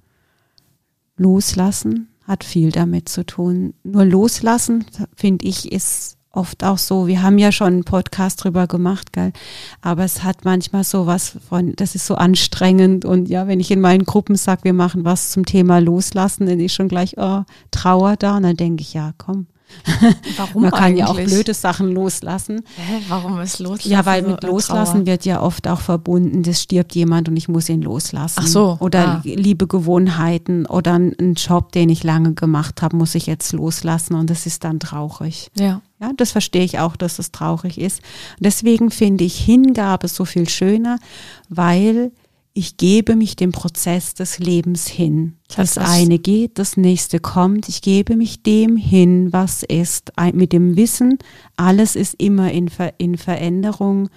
Loslassen hat viel damit zu tun. Nur loslassen, finde ich, ist oft auch so, wir haben ja schon einen Podcast drüber gemacht, gell? aber es hat manchmal so was von, das ist so anstrengend. Und ja, wenn ich in meinen Gruppen sage, wir machen was zum Thema Loslassen, dann ist schon gleich oh, Trauer da. Und dann denke ich, ja, komm, Warum Man kann eigentlich? ja auch blöde Sachen loslassen. Hä, warum ist Loslassen? Ja, weil mit Loslassen Trauer? wird ja oft auch verbunden, das stirbt jemand und ich muss ihn loslassen. Ach so. Oder ah. liebe Gewohnheiten oder einen Job, den ich lange gemacht habe, muss ich jetzt loslassen und das ist dann traurig. Ja. Ja, das verstehe ich auch, dass es traurig ist. Deswegen finde ich Hingabe so viel schöner, weil ich gebe mich dem Prozess des Lebens hin. Das, das eine geht, das nächste kommt. Ich gebe mich dem hin, was ist, mit dem Wissen, alles ist immer in, Ver in Veränderung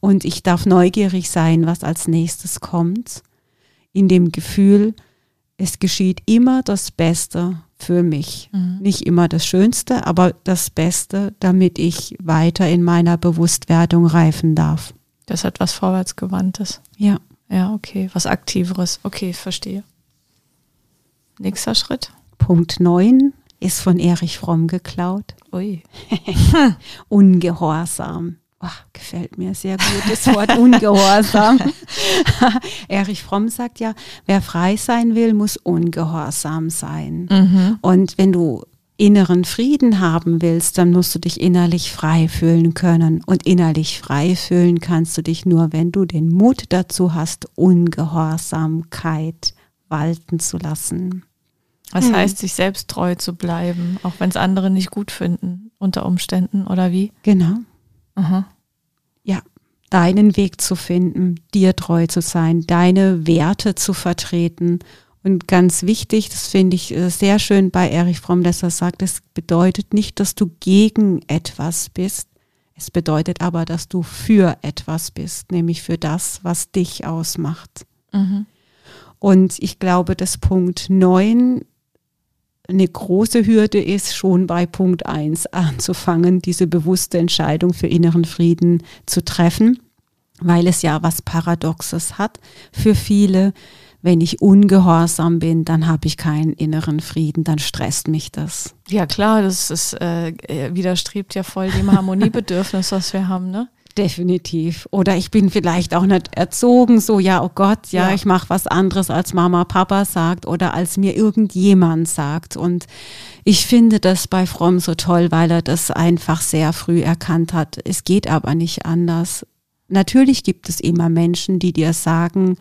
und ich darf neugierig sein, was als nächstes kommt. In dem Gefühl, es geschieht immer das Beste für mich. Mhm. Nicht immer das Schönste, aber das Beste, damit ich weiter in meiner Bewusstwerdung reifen darf. Das hat was Vorwärtsgewandtes. Ja. Ja, okay. Was Aktiveres. Okay, verstehe. Nächster Schritt. Punkt 9 ist von Erich Fromm geklaut. Ui. Ungehorsam. Oh, gefällt mir sehr gut das Wort Ungehorsam. Erich Fromm sagt ja, wer frei sein will, muss ungehorsam sein. Mhm. Und wenn du inneren Frieden haben willst, dann musst du dich innerlich frei fühlen können. Und innerlich frei fühlen kannst du dich nur, wenn du den Mut dazu hast, Ungehorsamkeit walten zu lassen. Was hm. heißt, sich selbst treu zu bleiben, auch wenn es andere nicht gut finden, unter Umständen, oder wie? Genau. Aha. Ja, deinen Weg zu finden, dir treu zu sein, deine Werte zu vertreten und ganz wichtig, das finde ich äh, sehr schön bei Erich Fromm, dass er sagt, es bedeutet nicht, dass du gegen etwas bist. Es bedeutet aber, dass du für etwas bist, nämlich für das, was dich ausmacht. Mhm. Und ich glaube, dass Punkt 9 eine große Hürde ist, schon bei Punkt 1 anzufangen, diese bewusste Entscheidung für inneren Frieden zu treffen, weil es ja was Paradoxes hat für viele wenn ich ungehorsam bin, dann habe ich keinen inneren Frieden, dann stresst mich das. Ja klar, das ist, äh, widerstrebt ja voll dem Harmoniebedürfnis, was wir haben, ne? Definitiv. Oder ich bin vielleicht auch nicht erzogen, so ja, oh Gott, ja, ja. ich mache was anderes, als Mama, Papa sagt oder als mir irgendjemand sagt. Und ich finde das bei Fromm so toll, weil er das einfach sehr früh erkannt hat. Es geht aber nicht anders. Natürlich gibt es immer Menschen, die dir sagen,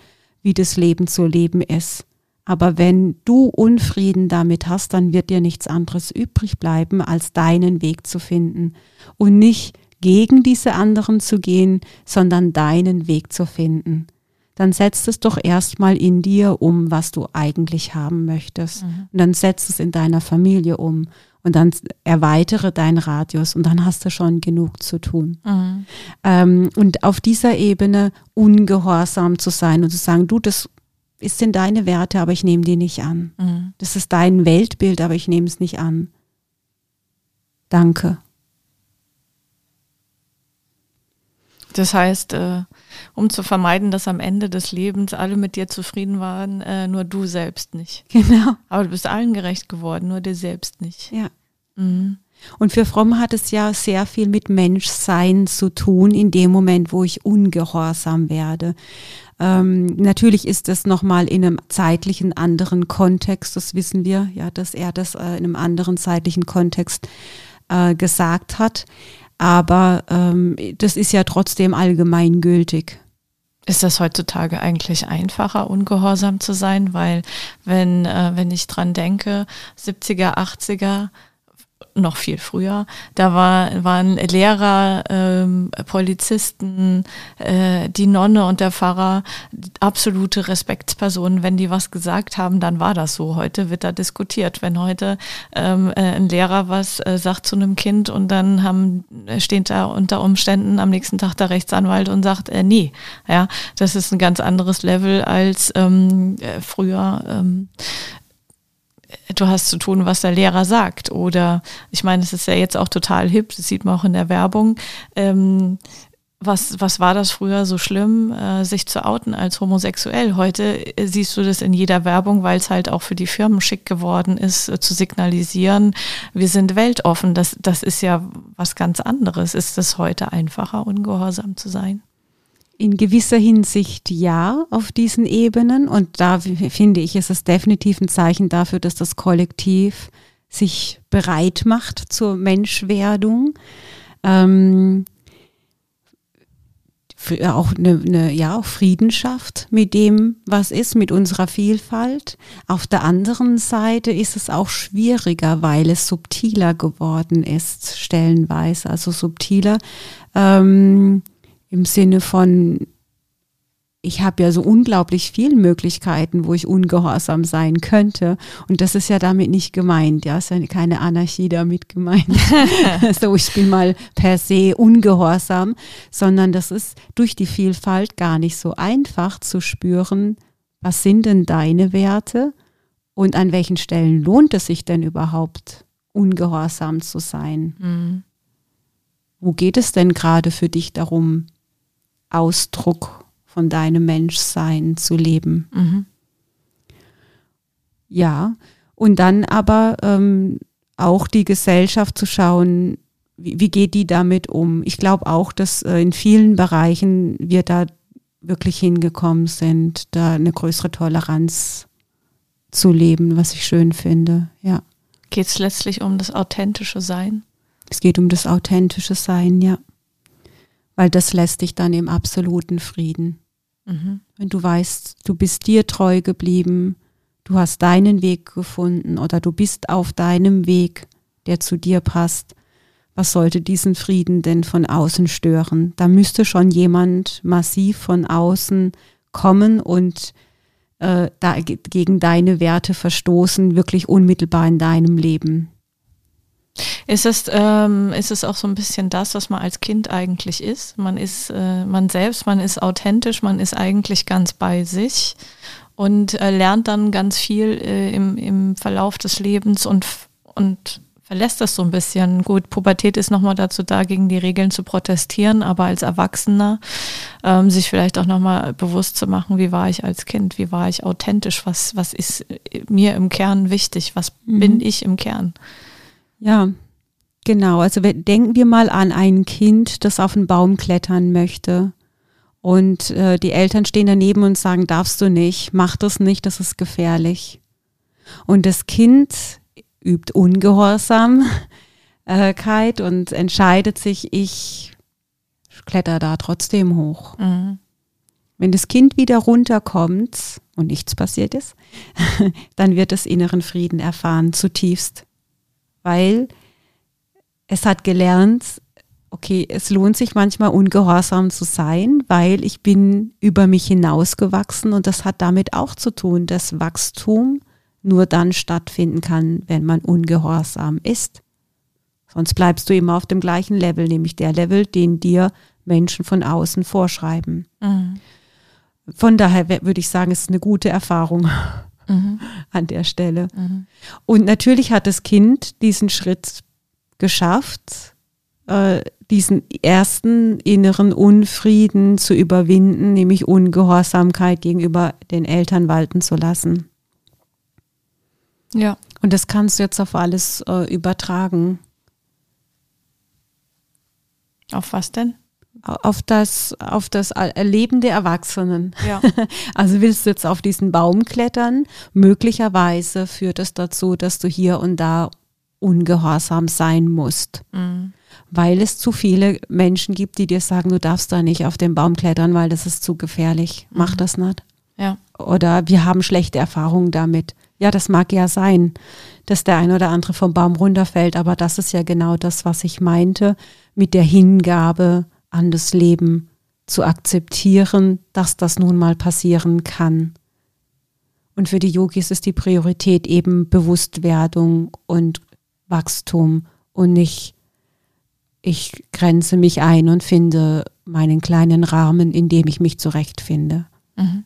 wie das Leben zu leben ist. Aber wenn du Unfrieden damit hast, dann wird dir nichts anderes übrig bleiben, als deinen Weg zu finden und nicht gegen diese anderen zu gehen, sondern deinen Weg zu finden. Dann setzt es doch erstmal in dir um, was du eigentlich haben möchtest. Mhm. Und dann setzt es in deiner Familie um und dann erweitere deinen Radius und dann hast du schon genug zu tun. Mhm. Ähm, und auf dieser Ebene ungehorsam zu sein und zu sagen, du, das ist in deine Werte, aber ich nehme die nicht an. Mhm. Das ist dein Weltbild, aber ich nehme es nicht an. Danke. Das heißt, äh, um zu vermeiden, dass am Ende des Lebens alle mit dir zufrieden waren, äh, nur du selbst nicht. Genau. Aber du bist allen gerecht geworden, nur dir selbst nicht. Ja. Mhm. Und für Fromm hat es ja sehr viel mit Menschsein zu tun, in dem Moment, wo ich ungehorsam werde. Ähm, natürlich ist das nochmal in einem zeitlichen anderen Kontext, das wissen wir, ja, dass er das äh, in einem anderen zeitlichen Kontext äh, gesagt hat. Aber ähm, das ist ja trotzdem allgemeingültig. Ist das heutzutage eigentlich einfacher, ungehorsam zu sein? Weil wenn, äh, wenn ich dran denke, 70er, 80er, noch viel früher. Da war, waren Lehrer, ähm, Polizisten, äh, die Nonne und der Pfarrer absolute Respektspersonen. Wenn die was gesagt haben, dann war das so. Heute wird da diskutiert. Wenn heute ähm, äh, ein Lehrer was äh, sagt zu einem Kind und dann haben, steht da unter Umständen am nächsten Tag der Rechtsanwalt und sagt, äh, nee. Ja, das ist ein ganz anderes Level als ähm, äh, früher. Ähm, du hast zu tun, was der Lehrer sagt. Oder ich meine, es ist ja jetzt auch total hip, das sieht man auch in der Werbung. Ähm, was, was war das früher so schlimm, äh, sich zu outen als homosexuell? Heute äh, siehst du das in jeder Werbung, weil es halt auch für die Firmen schick geworden ist, äh, zu signalisieren, wir sind weltoffen. Das, das ist ja was ganz anderes. Ist es heute einfacher, ungehorsam zu sein? In gewisser Hinsicht ja auf diesen Ebenen. Und da finde ich, ist es definitiv ein Zeichen dafür, dass das Kollektiv sich bereit macht zur Menschwerdung. Ähm, auch eine, eine, ja, auch Frieden schafft mit dem, was ist, mit unserer Vielfalt. Auf der anderen Seite ist es auch schwieriger, weil es subtiler geworden ist, stellenweise. Also subtiler. Ähm, im Sinne von, ich habe ja so unglaublich viele Möglichkeiten, wo ich ungehorsam sein könnte. Und das ist ja damit nicht gemeint. Ja, ist ja keine Anarchie damit gemeint. so, ich bin mal per se ungehorsam, sondern das ist durch die Vielfalt gar nicht so einfach zu spüren, was sind denn deine Werte und an welchen Stellen lohnt es sich denn überhaupt, ungehorsam zu sein? Mhm. Wo geht es denn gerade für dich darum, Ausdruck von deinem Menschsein zu leben. Mhm. Ja, und dann aber ähm, auch die Gesellschaft zu schauen, wie, wie geht die damit um. Ich glaube auch, dass äh, in vielen Bereichen wir da wirklich hingekommen sind, da eine größere Toleranz zu leben, was ich schön finde. Ja. Geht es letztlich um das authentische Sein? Es geht um das authentische Sein, ja weil das lässt dich dann im absoluten Frieden. Mhm. Wenn du weißt, du bist dir treu geblieben, du hast deinen Weg gefunden oder du bist auf deinem Weg, der zu dir passt, was sollte diesen Frieden denn von außen stören? Da müsste schon jemand massiv von außen kommen und äh, da, gegen deine Werte verstoßen, wirklich unmittelbar in deinem Leben. Ist es, ähm, ist es auch so ein bisschen das, was man als Kind eigentlich ist? Man ist äh, man selbst, man ist authentisch, man ist eigentlich ganz bei sich und äh, lernt dann ganz viel äh, im, im Verlauf des Lebens und, und verlässt das so ein bisschen. Gut, Pubertät ist nochmal dazu da, gegen die Regeln zu protestieren, aber als Erwachsener ähm, sich vielleicht auch nochmal bewusst zu machen, wie war ich als Kind, wie war ich authentisch, was, was ist mir im Kern wichtig, was mhm. bin ich im Kern. Ja, genau. Also denken wir mal an ein Kind, das auf einen Baum klettern möchte. Und äh, die Eltern stehen daneben und sagen, darfst du nicht, mach das nicht, das ist gefährlich. Und das Kind übt Ungehorsamkeit und entscheidet sich, ich kletter da trotzdem hoch. Mhm. Wenn das Kind wieder runterkommt und nichts passiert ist, dann wird es inneren Frieden erfahren, zutiefst weil es hat gelernt, okay, es lohnt sich manchmal ungehorsam zu sein, weil ich bin über mich hinausgewachsen und das hat damit auch zu tun, dass Wachstum nur dann stattfinden kann, wenn man ungehorsam ist. Sonst bleibst du immer auf dem gleichen Level, nämlich der Level, den dir Menschen von außen vorschreiben. Mhm. Von daher würde ich sagen, es ist eine gute Erfahrung mhm. an der Stelle. Mhm. Und natürlich hat das Kind diesen Schritt geschafft, äh, diesen ersten inneren Unfrieden zu überwinden, nämlich Ungehorsamkeit gegenüber den Eltern walten zu lassen. Ja. Und das kannst du jetzt auf alles äh, übertragen. Auf was denn? Auf das, auf das Erleben der Erwachsenen. Ja. Also willst du jetzt auf diesen Baum klettern? Möglicherweise führt es dazu, dass du hier und da ungehorsam sein musst. Mhm. weil es zu viele Menschen gibt, die dir sagen, du darfst da nicht auf den Baum klettern, weil das ist zu gefährlich. Mach mhm. das nicht. Ja. Oder wir haben schlechte Erfahrungen damit. Ja, das mag ja sein, dass der ein oder andere vom Baum runterfällt, aber das ist ja genau das, was ich meinte, mit der Hingabe an das Leben zu akzeptieren, dass das nun mal passieren kann. Und für die Yogis ist die Priorität eben Bewusstwerdung und Wachstum und nicht, ich grenze mich ein und finde meinen kleinen Rahmen, in dem ich mich zurechtfinde. Mhm.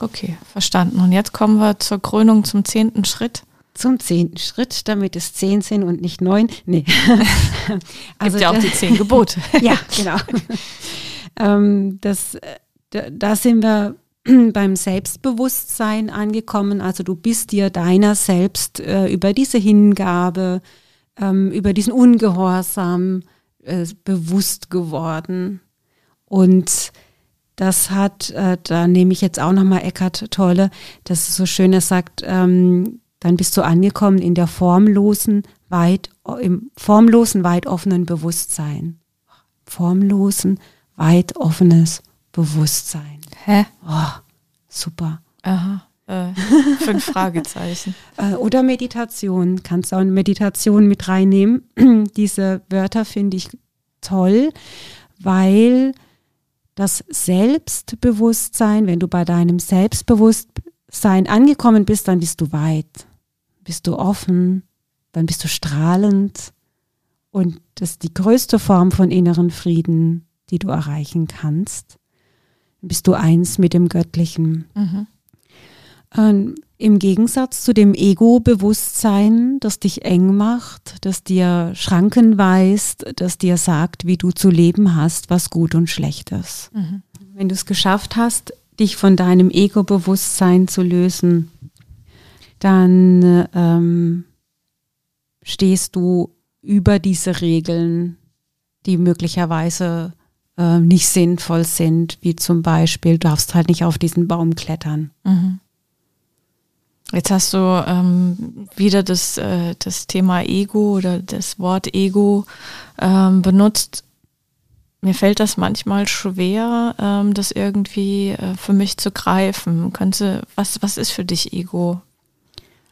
Okay, verstanden. Und jetzt kommen wir zur Krönung zum zehnten Schritt. Zum zehnten Schritt, damit es zehn sind und nicht neun. Nee. also Gibt ja auch die zehn Gebote. ja, genau. ähm, das, da, da sind wir beim Selbstbewusstsein angekommen. Also du bist dir deiner selbst äh, über diese Hingabe, ähm, über diesen Ungehorsam äh, bewusst geworden. Und das hat, äh, da nehme ich jetzt auch nochmal Eckhart Tolle, das ist so schön, er sagt, ähm, dann bist du angekommen in der formlosen, weit, im formlosen, weit offenen Bewusstsein. Formlosen, weit offenes Bewusstsein. Hä? Oh, super. Aha. Äh, fünf Fragezeichen. Äh, oder Meditation. Kannst du auch eine Meditation mit reinnehmen. Diese Wörter finde ich toll, weil das Selbstbewusstsein, wenn du bei deinem Selbstbewusstsein angekommen bist, dann bist du weit, bist du offen, dann bist du strahlend. Und das ist die größte Form von inneren Frieden, die du erreichen kannst. Dann bist du eins mit dem Göttlichen. Mhm. Ähm, Im Gegensatz zu dem Ego-Bewusstsein, das dich eng macht, das dir Schranken weist, das dir sagt, wie du zu leben hast, was gut und schlecht ist. Mhm. Wenn du es geschafft hast, dich von deinem Ego-Bewusstsein zu lösen, dann ähm, stehst du über diese Regeln, die möglicherweise äh, nicht sinnvoll sind, wie zum Beispiel, du darfst halt nicht auf diesen Baum klettern. Mhm. Jetzt hast du ähm, wieder das, äh, das Thema Ego oder das Wort Ego ähm, benutzt. Mir fällt das manchmal schwer, ähm, das irgendwie äh, für mich zu greifen. Könnte, was, was ist für dich Ego?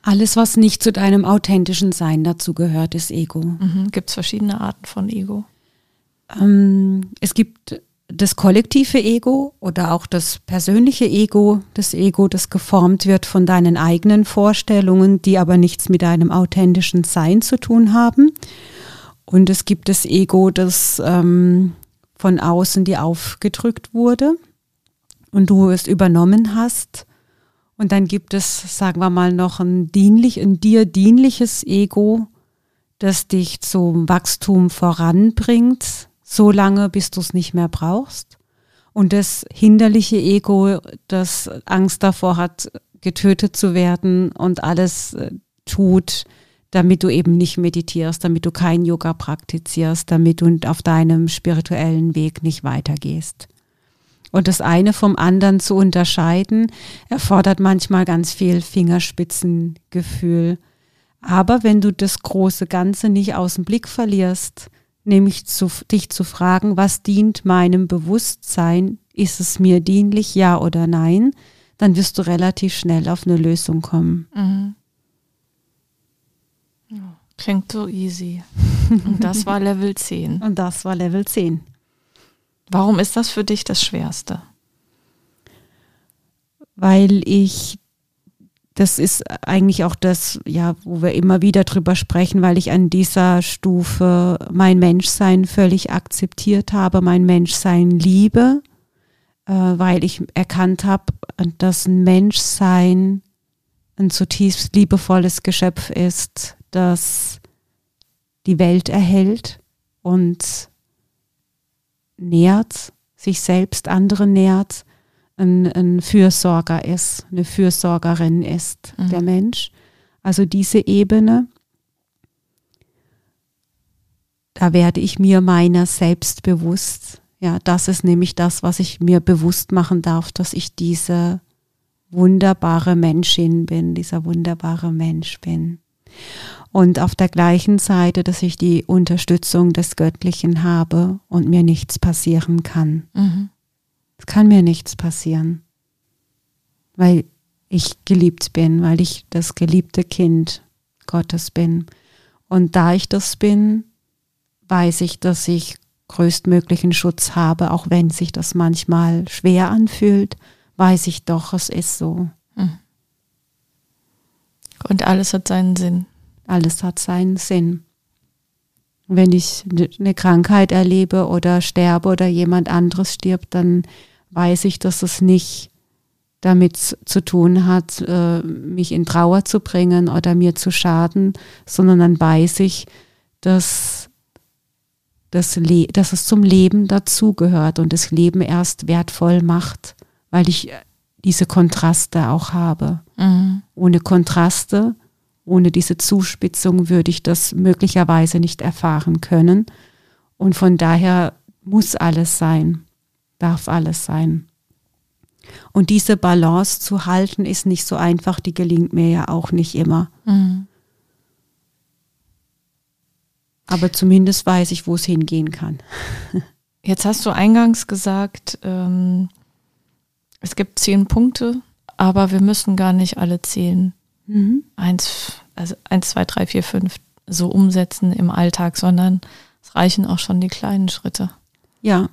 Alles, was nicht zu deinem authentischen Sein dazu gehört, ist Ego. Mhm. Gibt es verschiedene Arten von Ego? Ähm, es gibt das kollektive Ego oder auch das persönliche Ego, das Ego, das geformt wird von deinen eigenen Vorstellungen, die aber nichts mit deinem authentischen Sein zu tun haben. Und es gibt das Ego, das ähm, von außen dir aufgedrückt wurde und du es übernommen hast. Und dann gibt es, sagen wir mal, noch ein dienlich, ein dir dienliches Ego, das dich zum Wachstum voranbringt, so lange, bis du es nicht mehr brauchst. Und das hinderliche Ego, das Angst davor hat, getötet zu werden und alles äh, tut, damit du eben nicht meditierst, damit du kein Yoga praktizierst, damit du auf deinem spirituellen Weg nicht weitergehst. Und das eine vom anderen zu unterscheiden, erfordert manchmal ganz viel Fingerspitzengefühl. Aber wenn du das große Ganze nicht aus dem Blick verlierst, nämlich zu, dich zu fragen, was dient meinem Bewusstsein? Ist es mir dienlich, ja oder nein? Dann wirst du relativ schnell auf eine Lösung kommen. Mhm. Klingt so easy. Und das war Level 10. Und das war Level 10. Warum ist das für dich das Schwerste? Weil ich das ist eigentlich auch das, ja, wo wir immer wieder drüber sprechen, weil ich an dieser Stufe mein Menschsein völlig akzeptiert habe, mein Menschsein liebe, äh, weil ich erkannt habe, dass ein Menschsein ein zutiefst liebevolles Geschöpf ist, das die Welt erhält und nährt, sich selbst, andere nährt ein, ein Fürsorger ist, eine Fürsorgerin ist, mhm. der Mensch. Also diese Ebene, da werde ich mir meiner selbst bewusst. Ja, das ist nämlich das, was ich mir bewusst machen darf, dass ich diese wunderbare Menschin bin, dieser wunderbare Mensch bin. Und auf der gleichen Seite, dass ich die Unterstützung des Göttlichen habe und mir nichts passieren kann. Mhm. Es kann mir nichts passieren, weil ich geliebt bin, weil ich das geliebte Kind Gottes bin. Und da ich das bin, weiß ich, dass ich größtmöglichen Schutz habe, auch wenn sich das manchmal schwer anfühlt, weiß ich doch, es ist so. Hm. Und alles hat seinen Sinn. Alles hat seinen Sinn. Wenn ich eine Krankheit erlebe oder sterbe oder jemand anderes stirbt, dann weiß ich, dass es nicht damit zu tun hat, äh, mich in Trauer zu bringen oder mir zu schaden, sondern dann weiß ich, dass, das Le dass es zum Leben dazugehört und das Leben erst wertvoll macht, weil ich diese Kontraste auch habe. Mhm. Ohne Kontraste, ohne diese Zuspitzung würde ich das möglicherweise nicht erfahren können. Und von daher muss alles sein, darf alles sein. Und diese Balance zu halten ist nicht so einfach, die gelingt mir ja auch nicht immer. Mhm. Aber zumindest weiß ich, wo es hingehen kann. Jetzt hast du eingangs gesagt, ähm, es gibt zehn Punkte, aber wir müssen gar nicht alle zehn. Mhm. Eins, also eins, zwei, drei, vier, fünf so umsetzen im Alltag, sondern es reichen auch schon die kleinen Schritte. Ja,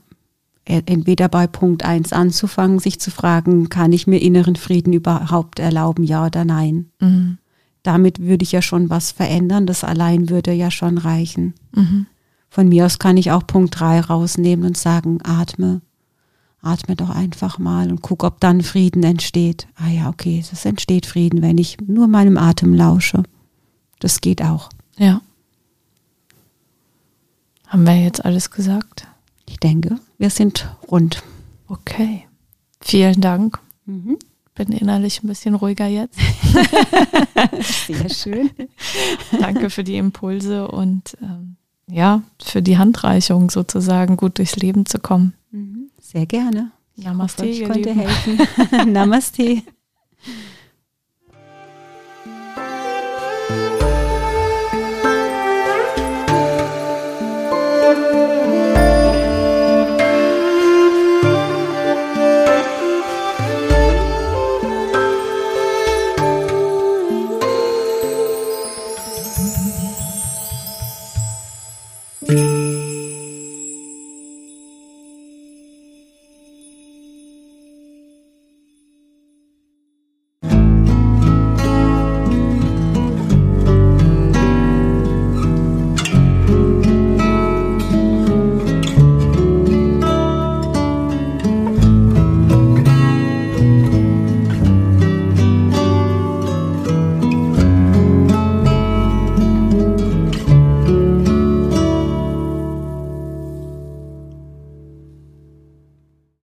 entweder bei Punkt 1 anzufangen, sich zu fragen, kann ich mir inneren Frieden überhaupt erlauben, ja oder nein? Mhm. Damit würde ich ja schon was verändern, das allein würde ja schon reichen. Mhm. Von mir aus kann ich auch Punkt 3 rausnehmen und sagen, atme, atme doch einfach mal und guck, ob dann Frieden entsteht. Ah ja, okay, es entsteht Frieden, wenn ich nur meinem Atem lausche. Das geht auch. Ja. Haben wir jetzt alles gesagt? Ich denke, wir sind rund. Okay. Vielen Dank. Mhm. Bin innerlich ein bisschen ruhiger jetzt. Sehr schön. Danke für die Impulse und ähm, ja, für die Handreichung sozusagen gut durchs Leben zu kommen. Mhm. Sehr gerne. Namaste. Ich, hoffe, ich konnte helfen. Namaste.